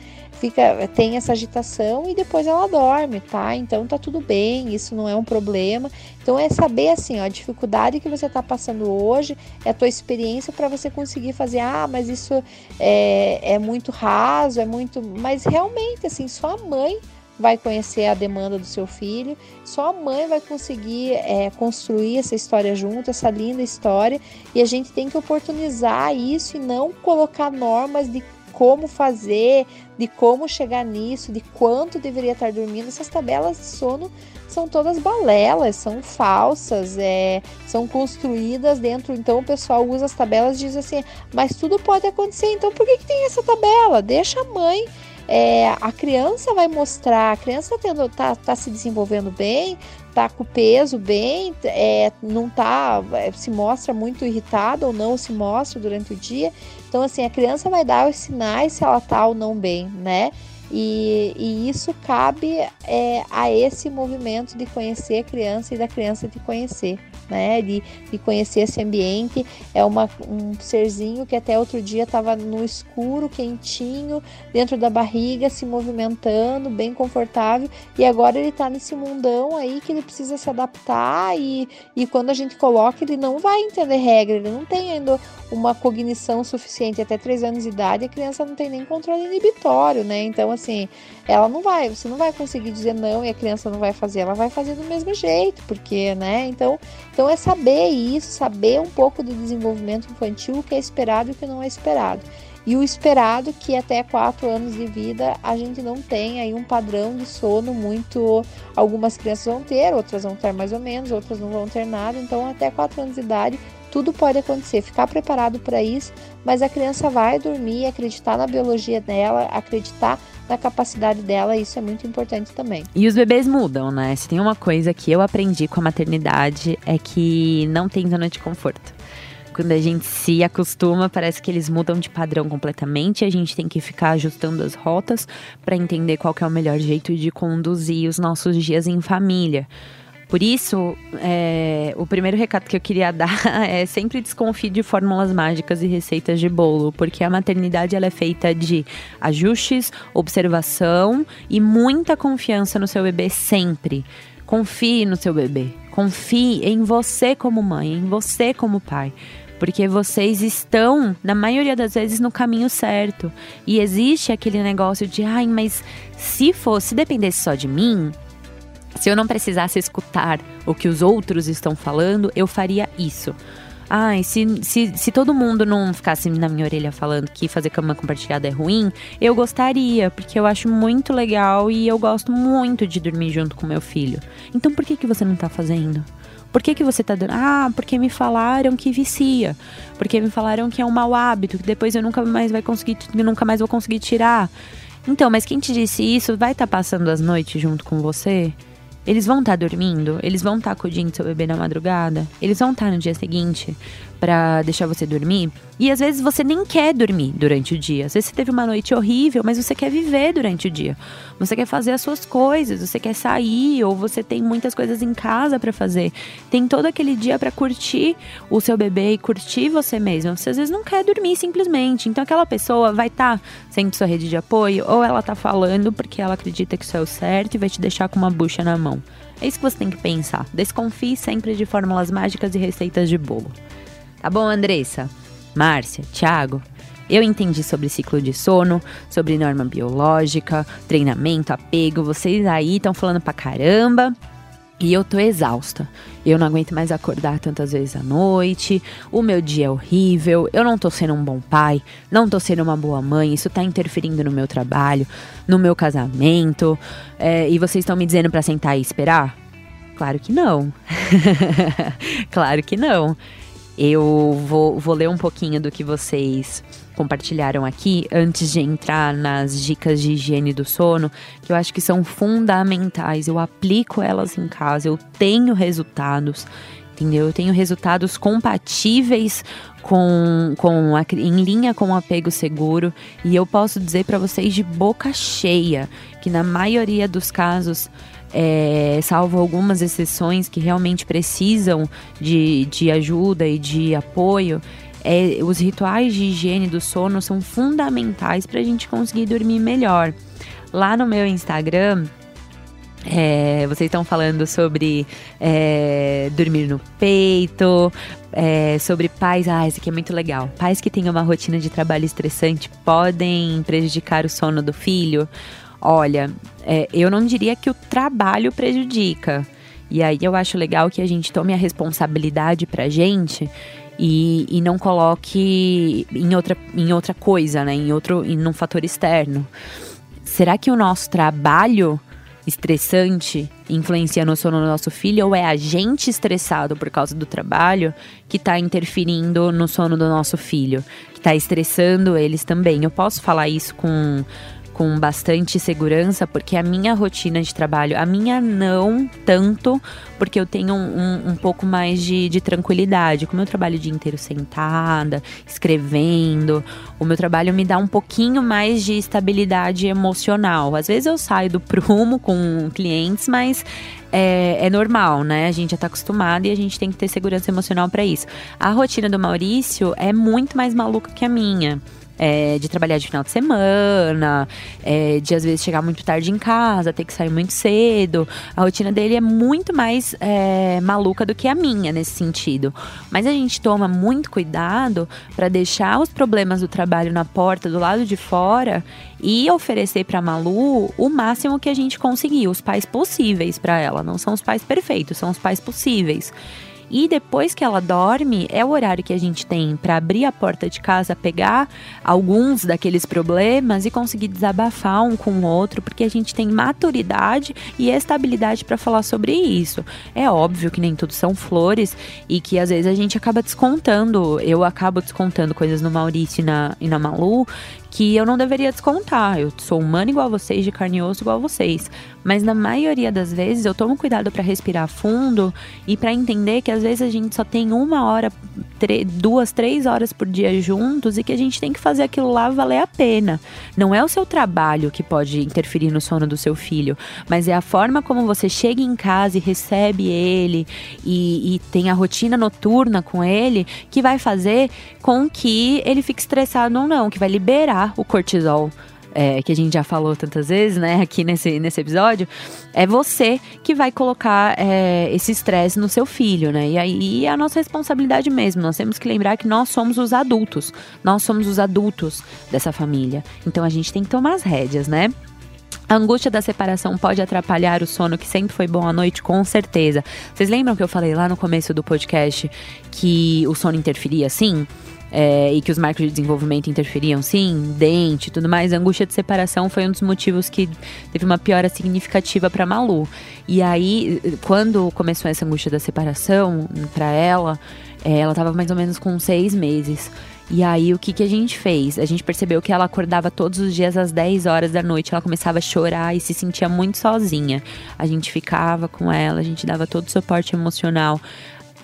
fica tem essa agitação e depois ela dorme, tá? Então tá tudo bem, isso não é um problema. Então é saber assim, ó, a dificuldade que você tá passando hoje é a tua experiência para você conseguir fazer, ah, mas isso é, é muito raso, é muito, mas realmente assim, só a mãe vai conhecer a demanda do seu filho, só a mãe vai conseguir é, construir essa história junto, essa linda história, e a gente tem que oportunizar isso e não colocar normas de como fazer, de como chegar nisso, de quanto deveria estar dormindo. Essas tabelas de sono são todas balelas, são falsas, é, são construídas dentro. Então o pessoal usa as tabelas e diz assim: mas tudo pode acontecer, então por que, que tem essa tabela? Deixa a mãe é, a criança vai mostrar, a criança tendo, tá, tá se desenvolvendo bem, tá com peso bem, é, não tá, é, se mostra muito irritada ou não se mostra durante o dia. Então, assim, a criança vai dar os sinais se ela tá ou não bem, né? E, e isso cabe é, a esse movimento de conhecer a criança e da criança de conhecer né? De, de conhecer esse ambiente. É uma, um serzinho que até outro dia estava no escuro, quentinho, dentro da barriga, se movimentando, bem confortável. E agora ele está nesse mundão aí que ele precisa se adaptar. E, e quando a gente coloca, ele não vai entender regra, ele não tem ainda uma cognição suficiente. Até 3 anos de idade, a criança não tem nem controle inibitório, né? Então, assim, ela não vai, você não vai conseguir dizer não e a criança não vai fazer, ela vai fazer do mesmo jeito, porque, né? Então, então é saber isso, saber um pouco do desenvolvimento infantil, o que é esperado e o que não é esperado. E o esperado que até 4 anos de vida a gente não tem aí um padrão de sono muito. Algumas crianças vão ter, outras vão ter mais ou menos, outras não vão ter nada. Então, até 4 anos de idade, tudo pode acontecer. Ficar preparado para isso, mas a criança vai dormir, acreditar na biologia dela, acreditar na capacidade dela, isso é muito importante também. E os bebês mudam, né? Se tem uma coisa que eu aprendi com a maternidade é que não tem zona de conforto. Quando a gente se acostuma, parece que eles mudam de padrão completamente. A gente tem que ficar ajustando as rotas para entender qual é o melhor jeito de conduzir os nossos dias em família. Por isso, é, o primeiro recado que eu queria dar é sempre desconfie de fórmulas mágicas e receitas de bolo, porque a maternidade ela é feita de ajustes, observação e muita confiança no seu bebê sempre. Confie no seu bebê, confie em você como mãe, em você como pai porque vocês estão, na maioria das vezes, no caminho certo. E existe aquele negócio de, ai, mas se fosse, se dependesse só de mim, Se eu não precisasse escutar o que os outros estão falando, eu faria isso. Ai, se, se, se todo mundo não ficasse na minha orelha falando que fazer cama compartilhada é ruim, eu gostaria, porque eu acho muito legal e eu gosto muito de dormir junto com meu filho. Então por que, que você não tá fazendo? Por que, que você tá dando? Ah, porque me falaram que vicia. Porque me falaram que é um mau hábito, que depois eu nunca mais vai conseguir, nunca mais vou conseguir tirar. Então, mas quem te disse isso vai estar tá passando as noites junto com você? Eles vão estar tá dormindo? Eles vão estar tá acudindo seu bebê na madrugada? Eles vão estar tá no dia seguinte para deixar você dormir? E às vezes você nem quer dormir durante o dia. Às vezes você teve uma noite horrível, mas você quer viver durante o dia. Você quer fazer as suas coisas, você quer sair ou você tem muitas coisas em casa para fazer. Tem todo aquele dia para curtir o seu bebê e curtir você mesmo. Você às vezes não quer dormir simplesmente. Então aquela pessoa vai estar tá sua rede de apoio ou ela tá falando porque ela acredita que isso é o certo e vai te deixar com uma bucha na mão. É isso que você tem que pensar. Desconfie sempre de fórmulas mágicas e receitas de bolo. Tá bom, Andressa? Márcia, Thiago? Eu entendi sobre ciclo de sono, sobre norma biológica, treinamento, apego. Vocês aí estão falando pra caramba. E eu tô exausta. Eu não aguento mais acordar tantas vezes à noite. O meu dia é horrível. Eu não tô sendo um bom pai. Não tô sendo uma boa mãe. Isso tá interferindo no meu trabalho, no meu casamento. É, e vocês estão me dizendo para sentar e esperar? Claro que não. claro que não. Eu vou, vou ler um pouquinho do que vocês compartilharam aqui antes de entrar nas dicas de higiene do sono, que eu acho que são fundamentais. Eu aplico elas em casa, eu tenho resultados, entendeu? Eu tenho resultados compatíveis com, com a, em linha com o apego seguro e eu posso dizer para vocês de boca cheia que na maioria dos casos é, salvo algumas exceções que realmente precisam de, de ajuda e de apoio, é, os rituais de higiene do sono são fundamentais para a gente conseguir dormir melhor. Lá no meu Instagram, é, vocês estão falando sobre é, dormir no peito, é, sobre pais. Ah, isso aqui é muito legal. Pais que têm uma rotina de trabalho estressante podem prejudicar o sono do filho. Olha, é, eu não diria que o trabalho prejudica. E aí eu acho legal que a gente tome a responsabilidade pra gente e, e não coloque em outra, em outra coisa, né? Em outro, em um fator externo. Será que o nosso trabalho estressante influencia no sono do nosso filho ou é a gente estressado por causa do trabalho que está interferindo no sono do nosso filho, que está estressando eles também? Eu posso falar isso com com bastante segurança, porque a minha rotina de trabalho, a minha não tanto, porque eu tenho um, um, pouco mais de, de tranquilidade. Como eu trabalho o dia inteiro sentada, escrevendo, o meu trabalho me dá um pouquinho mais de estabilidade emocional. Às vezes eu saio do prumo com clientes, mas é, é, normal, né? A gente já tá acostumado e a gente tem que ter segurança emocional para isso. A rotina do Maurício é muito mais maluca que a minha é, de trabalhar de final de semana, é, de às vezes chegar muito tarde em casa, ter que sair muito cedo. A rotina dele é muito mais é, maluca do que a minha nesse sentido. Mas a gente toma muito cuidado para deixar os problemas do trabalho na porta, do lado de fora e oferecer para Malu o máximo que a gente conseguir, os pais possíveis para ela. Não são os pais perfeitos, são os pais possíveis. E depois que ela dorme, é o horário que a gente tem para abrir a porta de casa, pegar alguns daqueles problemas e conseguir desabafar um com o outro, porque a gente tem maturidade e estabilidade para falar sobre isso. É óbvio que nem tudo são flores e que às vezes a gente acaba descontando, eu acabo descontando coisas no Maurício e na, e na Malu que eu não deveria descontar. Eu sou humana igual vocês, de carne e osso igual vocês. Mas na maioria das vezes eu tomo cuidado para respirar fundo e para entender que às vezes a gente só tem uma hora, duas, três horas por dia juntos e que a gente tem que fazer aquilo lá valer a pena. Não é o seu trabalho que pode interferir no sono do seu filho, mas é a forma como você chega em casa e recebe ele e, e tem a rotina noturna com ele que vai fazer com que ele fique estressado ou não, que vai liberar o cortisol. É, que a gente já falou tantas vezes, né, aqui nesse, nesse episódio, é você que vai colocar é, esse estresse no seu filho, né? E aí é a nossa responsabilidade mesmo. Nós temos que lembrar que nós somos os adultos, nós somos os adultos dessa família. Então a gente tem que tomar as rédeas, né? A angústia da separação pode atrapalhar o sono que sempre foi bom à noite, com certeza. Vocês lembram que eu falei lá no começo do podcast que o sono interferia sim? É, e que os marcos de desenvolvimento interferiam, sim, dente tudo mais, a angústia de separação foi um dos motivos que teve uma piora significativa para Malu. E aí, quando começou essa angústia da separação para ela, é, ela estava mais ou menos com seis meses. E aí, o que, que a gente fez? A gente percebeu que ela acordava todos os dias às 10 horas da noite, ela começava a chorar e se sentia muito sozinha. A gente ficava com ela, a gente dava todo o suporte emocional.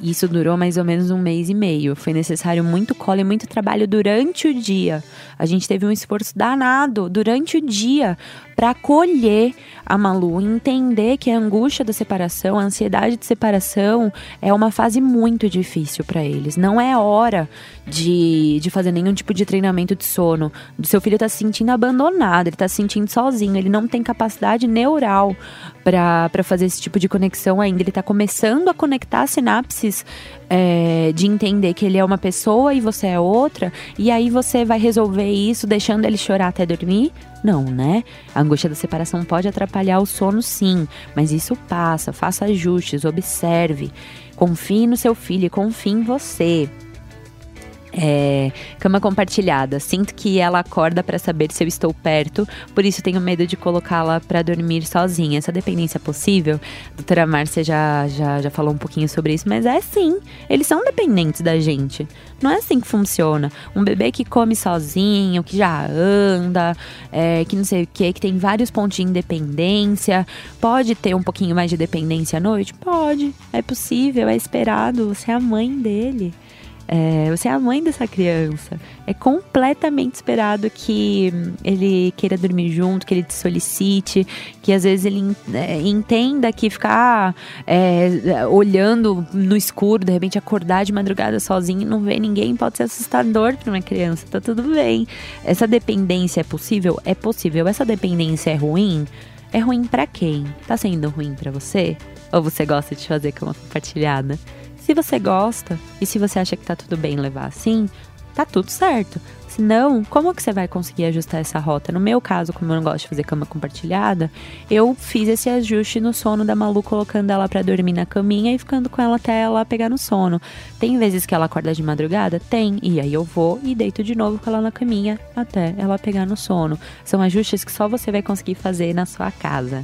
Isso durou mais ou menos um mês e meio. Foi necessário muito colo e muito trabalho durante o dia. A gente teve um esforço danado durante o dia para acolher a Malu, entender que a angústia da separação, a ansiedade de separação é uma fase muito difícil para eles. Não é hora de, de fazer nenhum tipo de treinamento de sono. O seu filho está se sentindo abandonado, ele está se sentindo sozinho, ele não tem capacidade neural para fazer esse tipo de conexão ainda. Ele está começando a conectar sinapses é, de entender que ele é uma pessoa e você é outra, e aí você vai resolver isso deixando ele chorar até dormir? Não, né? A angústia da separação pode atrapalhar o sono, sim, mas isso passa. Faça ajustes, observe. Confie no seu filho e confie em você. É, cama compartilhada. Sinto que ela acorda para saber se eu estou perto, por isso tenho medo de colocá-la para dormir sozinha. Essa dependência é possível? A doutora Márcia já, já, já falou um pouquinho sobre isso, mas é sim. Eles são dependentes da gente. Não é assim que funciona. Um bebê que come sozinho, que já anda, é, que não sei o que, que tem vários pontos de independência, pode ter um pouquinho mais de dependência à noite? Pode. É possível, é esperado. Você é a mãe dele. É, você é a mãe dessa criança. É completamente esperado que ele queira dormir junto, que ele te solicite, que às vezes ele é, entenda que ficar é, olhando no escuro, de repente acordar de madrugada sozinho e não ver ninguém pode ser assustador para uma criança. Tá tudo bem. Essa dependência é possível? É possível. Essa dependência é ruim? É ruim para quem? Tá sendo ruim para você? Ou você gosta de fazer cama compartilhada? Se você gosta e se você acha que tá tudo bem levar assim, tá tudo certo. Se não, como que você vai conseguir ajustar essa rota? No meu caso, como eu não gosto de fazer cama compartilhada, eu fiz esse ajuste no sono da Malu, colocando ela para dormir na caminha e ficando com ela até ela pegar no sono. Tem vezes que ela acorda de madrugada? Tem. E aí eu vou e deito de novo com ela na caminha até ela pegar no sono. São ajustes que só você vai conseguir fazer na sua casa.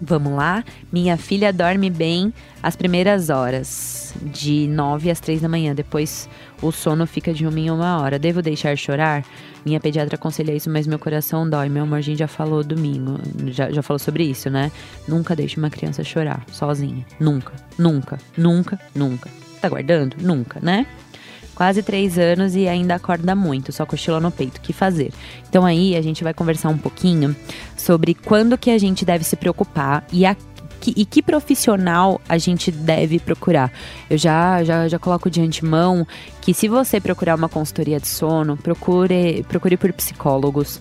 Vamos lá? Minha filha dorme bem as primeiras horas, de 9 às 3 da manhã. Depois o sono fica de uma em uma hora. Devo deixar chorar? Minha pediatra aconselha isso, mas meu coração dói. Meu amor, a gente já falou domingo, já, já falou sobre isso, né? Nunca deixe uma criança chorar sozinha. Nunca, nunca, nunca, nunca. Tá guardando? Nunca, né? Quase três anos e ainda acorda muito, só cochila no peito. O que fazer? Então aí a gente vai conversar um pouquinho sobre quando que a gente deve se preocupar e a que, e que profissional a gente deve procurar. Eu já, já, já coloco de antemão que se você procurar uma consultoria de sono, procure, procure por psicólogos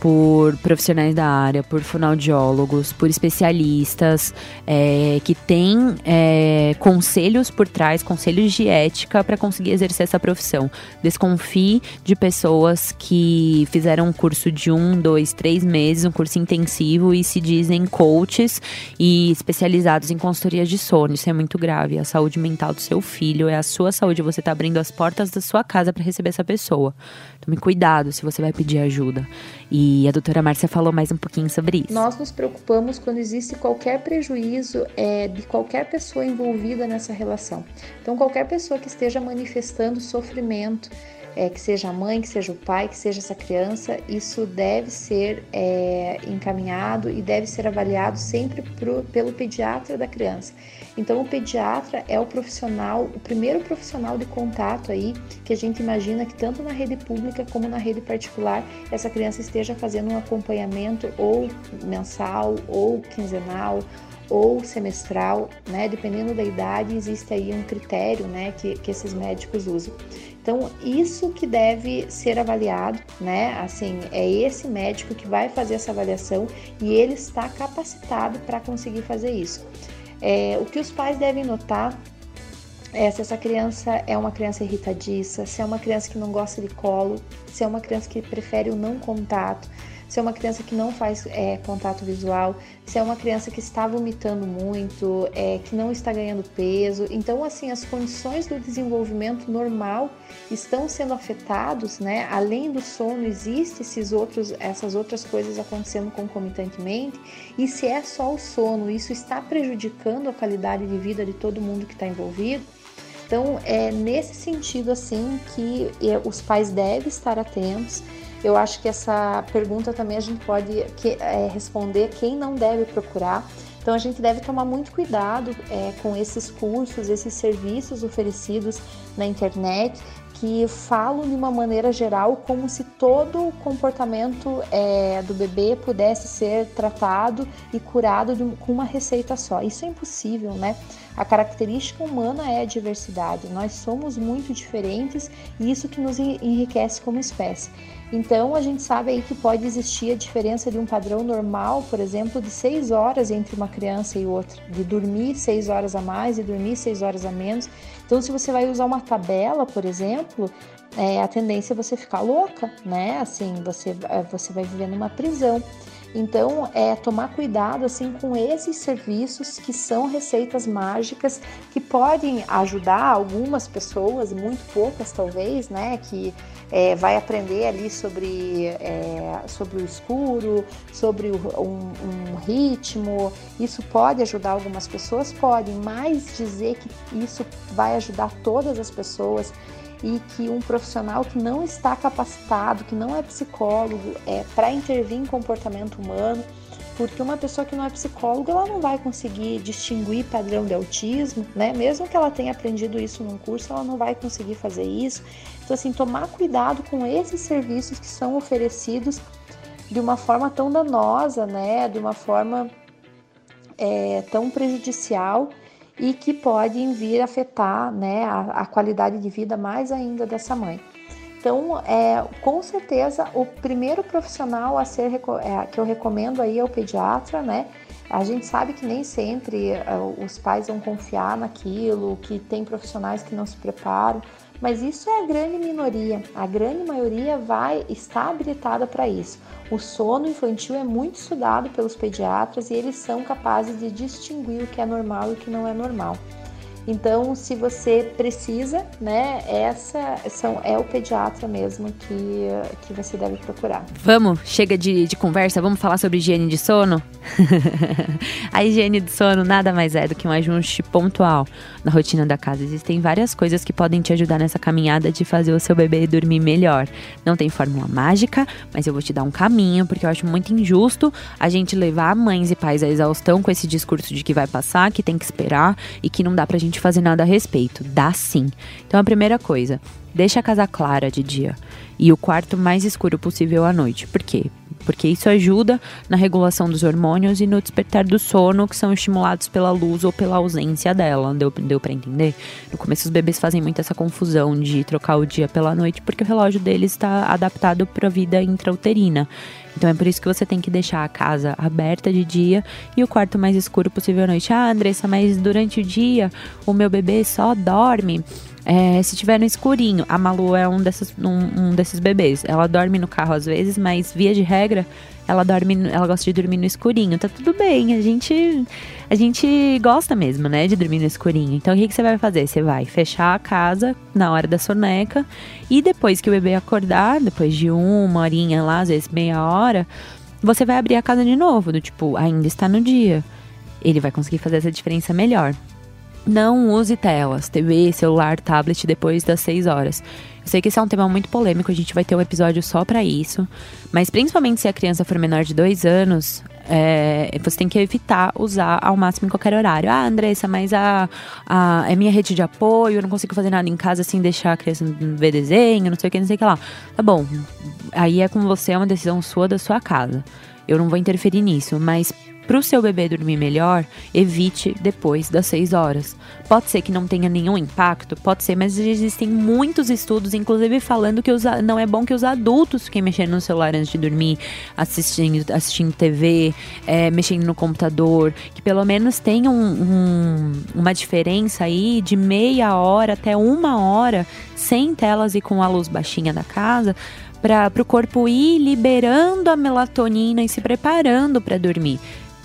por profissionais da área, por fonoaudiólogos, por especialistas é, que têm é, conselhos por trás, conselhos de ética para conseguir exercer essa profissão. Desconfie de pessoas que fizeram um curso de um, dois, três meses, um curso intensivo e se dizem coaches e especializados em consultoria de sono. Isso é muito grave. A saúde mental do seu filho é a sua saúde. Você está abrindo as portas da sua casa para receber essa pessoa. Tome cuidado se você vai pedir ajuda. E a doutora Márcia falou mais um pouquinho sobre isso. Nós nos preocupamos quando existe qualquer prejuízo é, de qualquer pessoa envolvida nessa relação. Então, qualquer pessoa que esteja manifestando sofrimento, é, que seja a mãe, que seja o pai, que seja essa criança, isso deve ser é, encaminhado e deve ser avaliado sempre pro, pelo pediatra da criança. Então, o pediatra é o profissional, o primeiro profissional de contato aí que a gente imagina que tanto na rede pública como na rede particular essa criança esteja fazendo um acompanhamento ou mensal ou quinzenal ou semestral, né? Dependendo da idade, existe aí um critério, né, que, que esses médicos usam. Então, isso que deve ser avaliado, né? Assim, é esse médico que vai fazer essa avaliação e ele está capacitado para conseguir fazer isso. É, o que os pais devem notar é se essa criança é uma criança irritadiça, se é uma criança que não gosta de colo, se é uma criança que prefere o não contato, se é uma criança que não faz é, contato visual, se é uma criança que está vomitando muito, é, que não está ganhando peso. Então, assim, as condições do desenvolvimento normal estão sendo afetados, né? Além do sono, existem esses outros, essas outras coisas acontecendo concomitantemente. E se é só o sono, isso está prejudicando a qualidade de vida de todo mundo que está envolvido. Então, é nesse sentido assim que é, os pais devem estar atentos. Eu acho que essa pergunta também a gente pode que, é, responder quem não deve procurar. Então a gente deve tomar muito cuidado é, com esses cursos, esses serviços oferecidos na internet que falam de uma maneira geral como se todo o comportamento é, do bebê pudesse ser tratado e curado de, com uma receita só. Isso é impossível, né? A característica humana é a diversidade. Nós somos muito diferentes e isso que nos enriquece como espécie. Então, a gente sabe aí que pode existir a diferença de um padrão normal, por exemplo, de seis horas entre uma criança e outra, de dormir seis horas a mais e dormir seis horas a menos. Então, se você vai usar uma tabela, por exemplo, é, a tendência é você ficar louca, né? Assim, você, é, você vai viver numa prisão. Então, é tomar cuidado assim com esses serviços que são receitas mágicas que podem ajudar algumas pessoas, muito poucas talvez, né, que é, vai aprender ali sobre, é, sobre o escuro, sobre o, um, um, ritmo. Isso pode ajudar algumas pessoas, pode, mas dizer que isso vai ajudar todas as pessoas e que um profissional que não está capacitado, que não é psicólogo, é para intervir em comportamento humano, porque uma pessoa que não é psicóloga, ela não vai conseguir distinguir padrão de autismo, né? Mesmo que ela tenha aprendido isso num curso, ela não vai conseguir fazer isso. Então, assim, tomar cuidado com esses serviços que são oferecidos de uma forma tão danosa, né? De uma forma é, tão prejudicial e que podem vir afetar né, a, a qualidade de vida mais ainda dessa mãe. Então, é, com certeza, o primeiro profissional a ser é, que eu recomendo aí é o pediatra, né? A gente sabe que nem sempre uh, os pais vão confiar naquilo, que tem profissionais que não se preparam, mas isso é a grande minoria. A grande maioria vai estar habilitada para isso. O sono infantil é muito estudado pelos pediatras e eles são capazes de distinguir o que é normal e o que não é normal. Então, se você precisa, né, essa são, é o pediatra mesmo que, que você deve procurar. Vamos, chega de, de conversa, vamos falar sobre higiene de sono? a higiene de sono nada mais é do que um ajuste pontual na rotina da casa. Existem várias coisas que podem te ajudar nessa caminhada de fazer o seu bebê dormir melhor. Não tem fórmula mágica, mas eu vou te dar um caminho, porque eu acho muito injusto a gente levar mães e pais à exaustão com esse discurso de que vai passar, que tem que esperar e que não dá pra gente fazer nada a respeito. Dá sim. Então a primeira coisa, deixa a casa clara de dia e o quarto mais escuro possível à noite. Por quê? Porque isso ajuda na regulação dos hormônios e no despertar do sono, que são estimulados pela luz ou pela ausência dela. Deu, deu para entender? No começo, os bebês fazem muito essa confusão de trocar o dia pela noite, porque o relógio deles está adaptado para a vida intrauterina. Então é por isso que você tem que deixar a casa aberta de dia e o quarto mais escuro possível à noite. Ah, Andressa, mas durante o dia o meu bebê só dorme. É, se tiver no escurinho, a Malu é um desses, um, um, desses bebês. Ela dorme no carro às vezes, mas via de regra, ela dorme, ela gosta de dormir no escurinho. Tá tudo bem, a gente, a gente gosta mesmo, né, de dormir no escurinho. Então o que, que você vai fazer? Você vai fechar a casa na hora da soneca e depois que o bebê acordar, depois de uma horinha lá, às vezes meia hora, você vai abrir a casa de novo, do tipo, ainda está no dia. Ele vai conseguir fazer essa diferença melhor. Não use telas, TV, celular, tablet depois das 6 horas. Eu sei que esse é um tema muito polêmico, a gente vai ter um episódio só para isso. Mas principalmente se a criança for menor de 2 anos, é, você tem que evitar usar ao máximo em qualquer horário. Ah, Andressa, mas a, a, é minha rede de apoio, eu não consigo fazer nada em casa sem deixar a criança ver desenho, não sei o que, não sei o que lá. Tá bom, aí é com você, é uma decisão sua da sua casa. Eu não vou interferir nisso, mas para o seu bebê dormir melhor, evite depois das 6 horas. Pode ser que não tenha nenhum impacto, pode ser, mas existem muitos estudos, inclusive falando que os, não é bom que os adultos fiquem mexendo no celular antes de dormir, assistindo, assistindo TV, é, mexendo no computador, que pelo menos tenham um, um, uma diferença aí de meia hora até uma hora sem telas e com a luz baixinha da casa para o corpo ir liberando a melatonina e se preparando para dormir.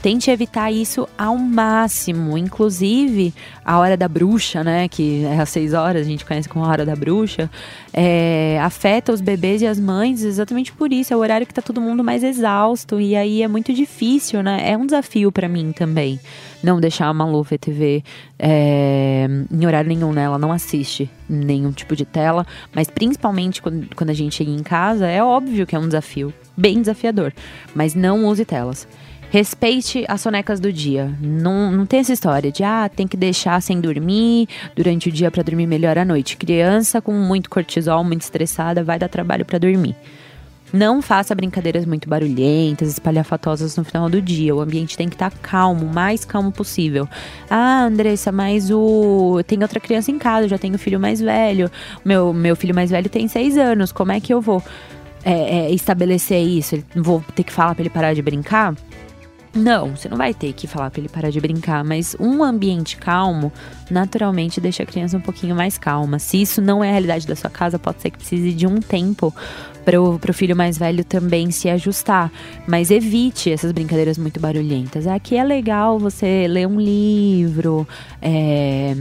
Tente evitar isso ao máximo, inclusive a hora da bruxa, né? Que é às seis horas, a gente conhece como a hora da bruxa, é, afeta os bebês e as mães exatamente por isso. É o horário que tá todo mundo mais exausto e aí é muito difícil, né? É um desafio para mim também não deixar a Malu ver TV é, em horário nenhum, né? Ela não assiste nenhum tipo de tela, mas principalmente quando, quando a gente chega em casa, é óbvio que é um desafio, bem desafiador, mas não use telas. Respeite as sonecas do dia. Não, não tem essa história de, ah, tem que deixar sem dormir durante o dia para dormir melhor à noite. Criança com muito cortisol, muito estressada, vai dar trabalho para dormir. Não faça brincadeiras muito barulhentas, espalhafatosas no final do dia. O ambiente tem que estar tá calmo, o mais calmo possível. Ah, Andressa, mas o. Tem outra criança em casa, já tenho filho mais velho. Meu, meu filho mais velho tem seis anos. Como é que eu vou é, é, estabelecer isso? Vou ter que falar para ele parar de brincar? Não, você não vai ter que falar para ele parar de brincar, mas um ambiente calmo naturalmente deixa a criança um pouquinho mais calma. Se isso não é a realidade da sua casa, pode ser que precise de um tempo para o filho mais velho também se ajustar. Mas evite essas brincadeiras muito barulhentas. Aqui é legal você ler um livro, é,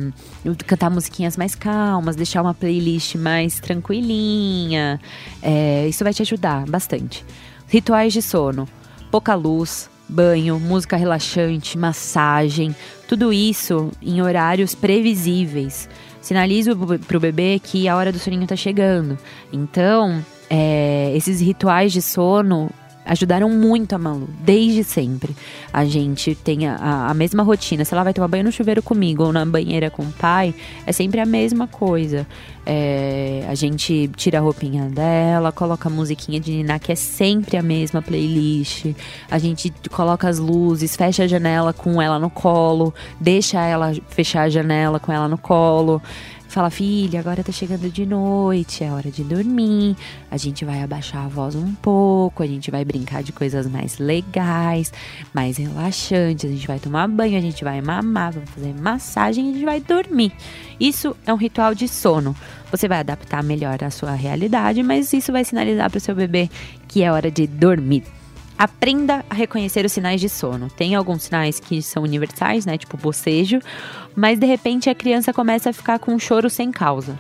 cantar musiquinhas mais calmas, deixar uma playlist mais tranquilinha. É, isso vai te ajudar bastante. Rituais de sono, pouca luz banho, música relaxante, massagem, tudo isso em horários previsíveis. Sinaliza para o bebê que a hora do soninho está chegando. Então, é, esses rituais de sono ajudaram muito a Malu, desde sempre. A gente tem a, a, mesma rotina. Se ela vai tomar banho no chuveiro comigo ou na banheira com o pai, é sempre a mesma coisa. É, a gente tira a roupinha dela, coloca a musiquinha de Niná, que é sempre a mesma playlist. A gente coloca as luzes, fecha a janela com ela no colo, deixa ela fechar a janela com ela no colo fala, filha, agora tá chegando de noite, é hora de dormir. A gente vai abaixar a voz um pouco, a gente vai brincar de coisas mais legais, mais relaxantes. A gente vai tomar banho, a gente vai mamar, vamos fazer massagem e a gente vai dormir. Isso é um ritual de sono. Você vai adaptar melhor a sua realidade, mas isso vai sinalizar para o seu bebê que é hora de dormir. Aprenda a reconhecer os sinais de sono. Tem alguns sinais que são universais, né? Tipo bocejo, mas de repente a criança começa a ficar com um choro sem causa.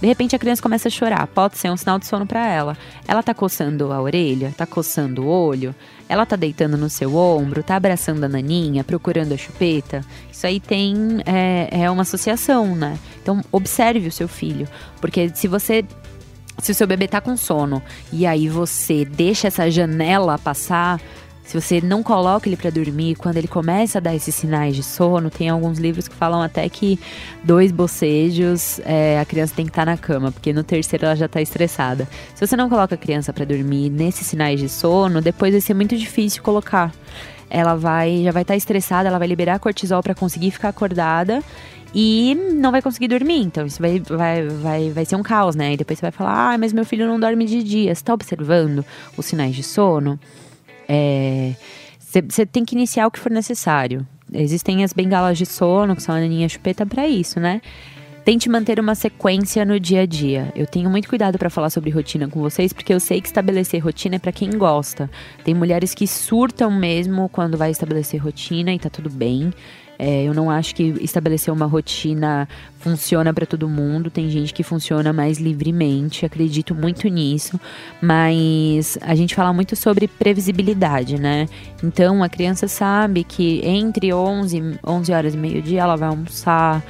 De repente a criança começa a chorar, pode ser um sinal de sono para ela. Ela tá coçando a orelha, tá coçando o olho, ela tá deitando no seu ombro, tá abraçando a naninha, procurando a chupeta. Isso aí tem é, é uma associação, né? Então observe o seu filho, porque se você se o seu bebê tá com sono e aí você deixa essa janela passar, se você não coloca ele para dormir, quando ele começa a dar esses sinais de sono, tem alguns livros que falam até que dois bocejos é, a criança tem que estar tá na cama, porque no terceiro ela já tá estressada. Se você não coloca a criança para dormir nesses sinais de sono, depois vai ser muito difícil colocar. Ela vai já vai estar tá estressada, ela vai liberar cortisol para conseguir ficar acordada e não vai conseguir dormir. Então, isso vai, vai, vai, vai ser um caos, né? E depois você vai falar: ah, mas meu filho não dorme de dia. Você tá observando os sinais de sono? Você é, tem que iniciar o que for necessário. Existem as bengalas de sono, que são a naninha chupeta, para isso, né? Tente manter uma sequência no dia a dia. Eu tenho muito cuidado para falar sobre rotina com vocês, porque eu sei que estabelecer rotina é para quem gosta. Tem mulheres que surtam mesmo quando vai estabelecer rotina e tá tudo bem. É, eu não acho que estabelecer uma rotina funciona para todo mundo. Tem gente que funciona mais livremente, acredito muito nisso. Mas a gente fala muito sobre previsibilidade, né? Então a criança sabe que entre 11, 11 horas e meio-dia ela vai almoçar.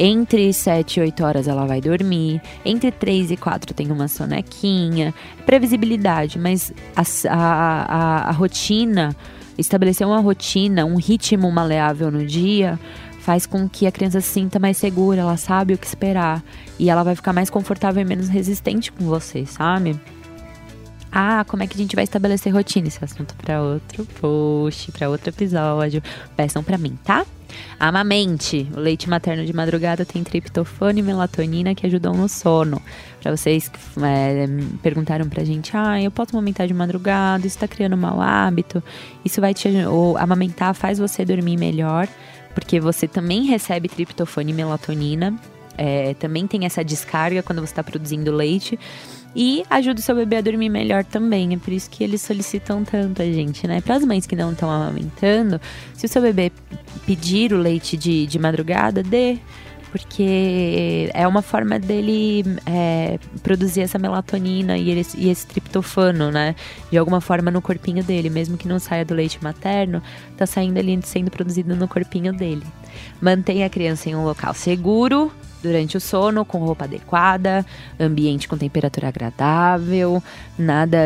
Entre 7 e 8 horas ela vai dormir. Entre 3 e 4 tem uma sonequinha. Previsibilidade, mas a, a, a, a rotina estabelecer uma rotina, um ritmo maleável no dia, faz com que a criança se sinta mais segura, ela sabe o que esperar e ela vai ficar mais confortável e menos resistente com você, sabe? Ah, como é que a gente vai estabelecer rotina? Esse assunto para outro post, para outro episódio. Peçam para mim, tá? Amamente. O leite materno de madrugada tem triptofano e melatonina que ajudam no sono. Para vocês que é, perguntaram pra gente, ah, eu posso amamentar de madrugada, isso tá criando um mau hábito. Isso vai te ou amamentar faz você dormir melhor, porque você também recebe triptofano e melatonina. É, também tem essa descarga quando você está produzindo leite. E ajuda o seu bebê a dormir melhor também. É por isso que eles solicitam tanto a gente, né? Para as mães que não estão amamentando, se o seu bebê pedir o leite de, de madrugada, dê porque é uma forma dele é, produzir essa melatonina e, e, esse triptofano, né? De alguma forma no corpinho dele, mesmo que não saia do leite materno, tá saindo ali, sendo produzido no corpinho dele. Mantenha a criança em um local seguro, durante o sono, com roupa adequada, ambiente com temperatura agradável, nada.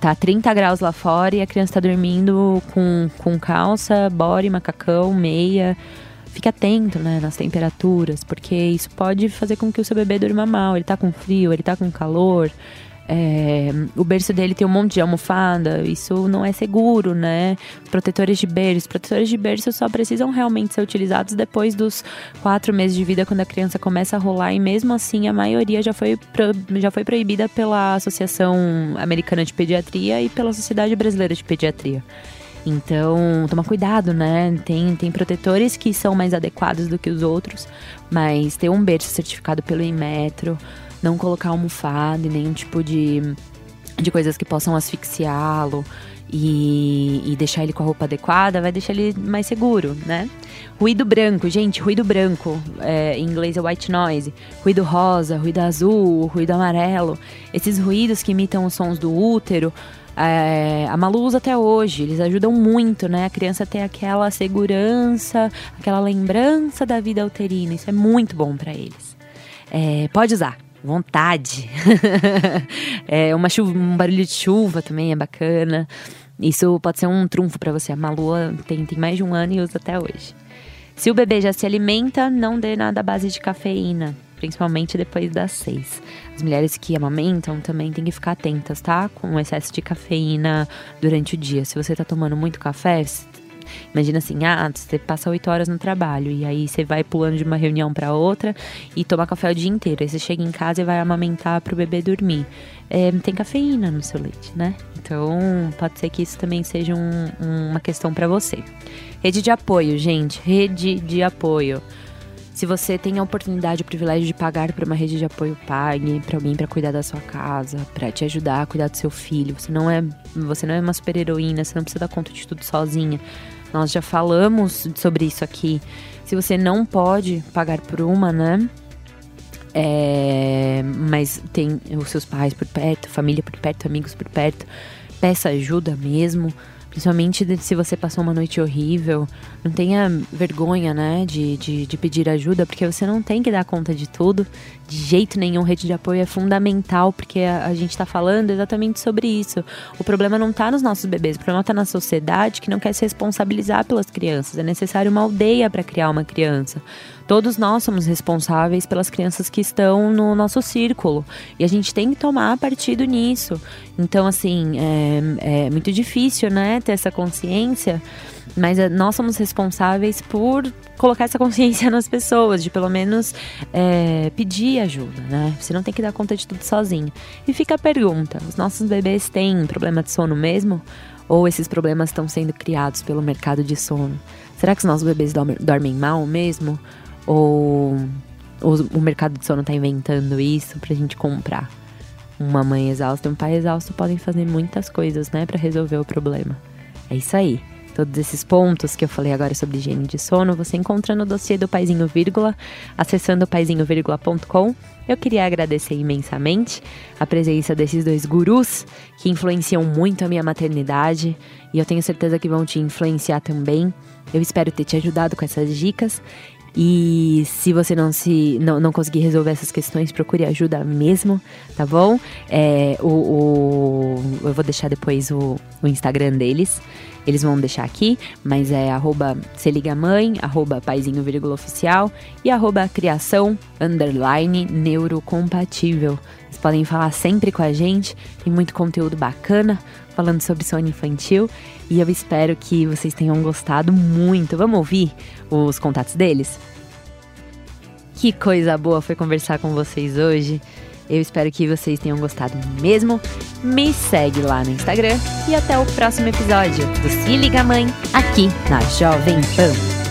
Tá 30 graus lá fora e a criança tá dormindo com, com calça, body, macacão, meia. Fique atento né, nas temperaturas, porque isso pode fazer com que o seu bebê durma mal. Ele tá com frio, ele tá com calor. É, o berço dele tem um monte de almofada, isso não é seguro, né? protetores de berço. protetores de berço só precisam realmente ser utilizados depois dos quatro meses de vida, quando a criança começa a rolar, e mesmo assim a maioria já foi, já foi proibida pela Associação Americana de Pediatria e pela Sociedade Brasileira de Pediatria. Então, toma cuidado, né? Tem, tem protetores que são mais adequados do que os outros, mas ter um berço certificado pelo Inmetro, não colocar almofada e nenhum tipo de, de coisas que possam asfixiá-lo e, e, deixar ele com a roupa adequada, vai deixar ele mais seguro, né? Ruído branco, gente, ruído branco, é, em inglês é white noise. Ruído rosa, ruído azul, ruído amarelo. Esses ruídos que imitam os sons do útero, é, a Malu usa até hoje, eles ajudam muito, né? A criança ter aquela segurança, aquela lembrança da vida uterina. Isso é muito bom para eles. É, pode usar, vontade. é, uma chuva, um barulho de chuva também é bacana. Isso pode ser um trunfo para você. A Malu tem, tem mais de um ano e usa até hoje. Se o bebê já se alimenta, não dê nada à base de cafeína, principalmente depois das seis. As mulheres que amamentam também têm que ficar atentas, tá? Com o excesso de cafeína durante o dia. Se você tá tomando muito café, Imagina assim, ah, você passa oito horas no trabalho e aí você vai pulando de uma reunião para outra e toma café o dia inteiro. Aí você chega em casa e vai amamentar para o bebê dormir. É, tem cafeína no seu leite, né? Então pode ser que isso também seja um, uma questão para você. Rede de apoio, gente, rede de apoio. Se você tem a oportunidade, o privilégio de pagar para uma rede de apoio, pague para alguém para cuidar da sua casa, para te ajudar a cuidar do seu filho. Você não é, você não é uma super heroína, você não precisa dar conta de tudo sozinha. Nós já falamos sobre isso aqui. Se você não pode pagar por uma, né? É, mas tem os seus pais por perto, família por perto, amigos por perto, peça ajuda mesmo. Principalmente se você passou uma noite horrível, não tenha vergonha, né, de, de, de, pedir ajuda, porque você não tem que dar conta de tudo. De jeito nenhum, rede de apoio é fundamental, porque a, a gente está falando exatamente sobre isso. O problema não está nos nossos bebês, o problema está na sociedade que não quer se responsabilizar pelas crianças. É necessário uma aldeia para criar uma criança. Todos nós somos responsáveis pelas crianças que estão no nosso círculo. E a gente tem que tomar partido nisso. Então, assim, é, é muito difícil, né, ter essa consciência. Mas é, nós somos responsáveis por colocar essa consciência nas pessoas, de pelo menos é, pedir ajuda, né? Você não tem que dar conta de tudo sozinho. E fica a pergunta: os nossos bebês têm problema de sono mesmo? Ou esses problemas estão sendo criados pelo mercado de sono? Será que os nossos bebês dormem mal mesmo? Ou, o mercado de sono está inventando isso pra gente comprar? Uma mãe exausta e um pai exausto podem fazer muitas coisas, né, para resolver o problema. É isso aí. Todos esses pontos que eu falei agora sobre higiene de sono, você encontra no dossiê do Paizinho Vírgula, acessando paizinhovírgula.com. Eu queria agradecer imensamente a presença desses dois gurus que influenciam muito a minha maternidade e eu tenho certeza que vão te influenciar também. Eu espero ter te ajudado com essas dicas e se você não se não, não conseguir resolver essas questões, procure ajuda mesmo, tá bom? É, o, o eu vou deixar depois o, o Instagram deles. Eles vão deixar aqui, mas é arroba se liga mãe, arroba paizinho vírgula oficial e arroba criação underline neurocompatível. Vocês podem falar sempre com a gente, tem muito conteúdo bacana falando sobre sono infantil e eu espero que vocês tenham gostado muito. Vamos ouvir os contatos deles? Que coisa boa foi conversar com vocês hoje. Eu espero que vocês tenham gostado mesmo. Me segue lá no Instagram e até o próximo episódio do Se Liga Mãe, aqui na Jovem Pan.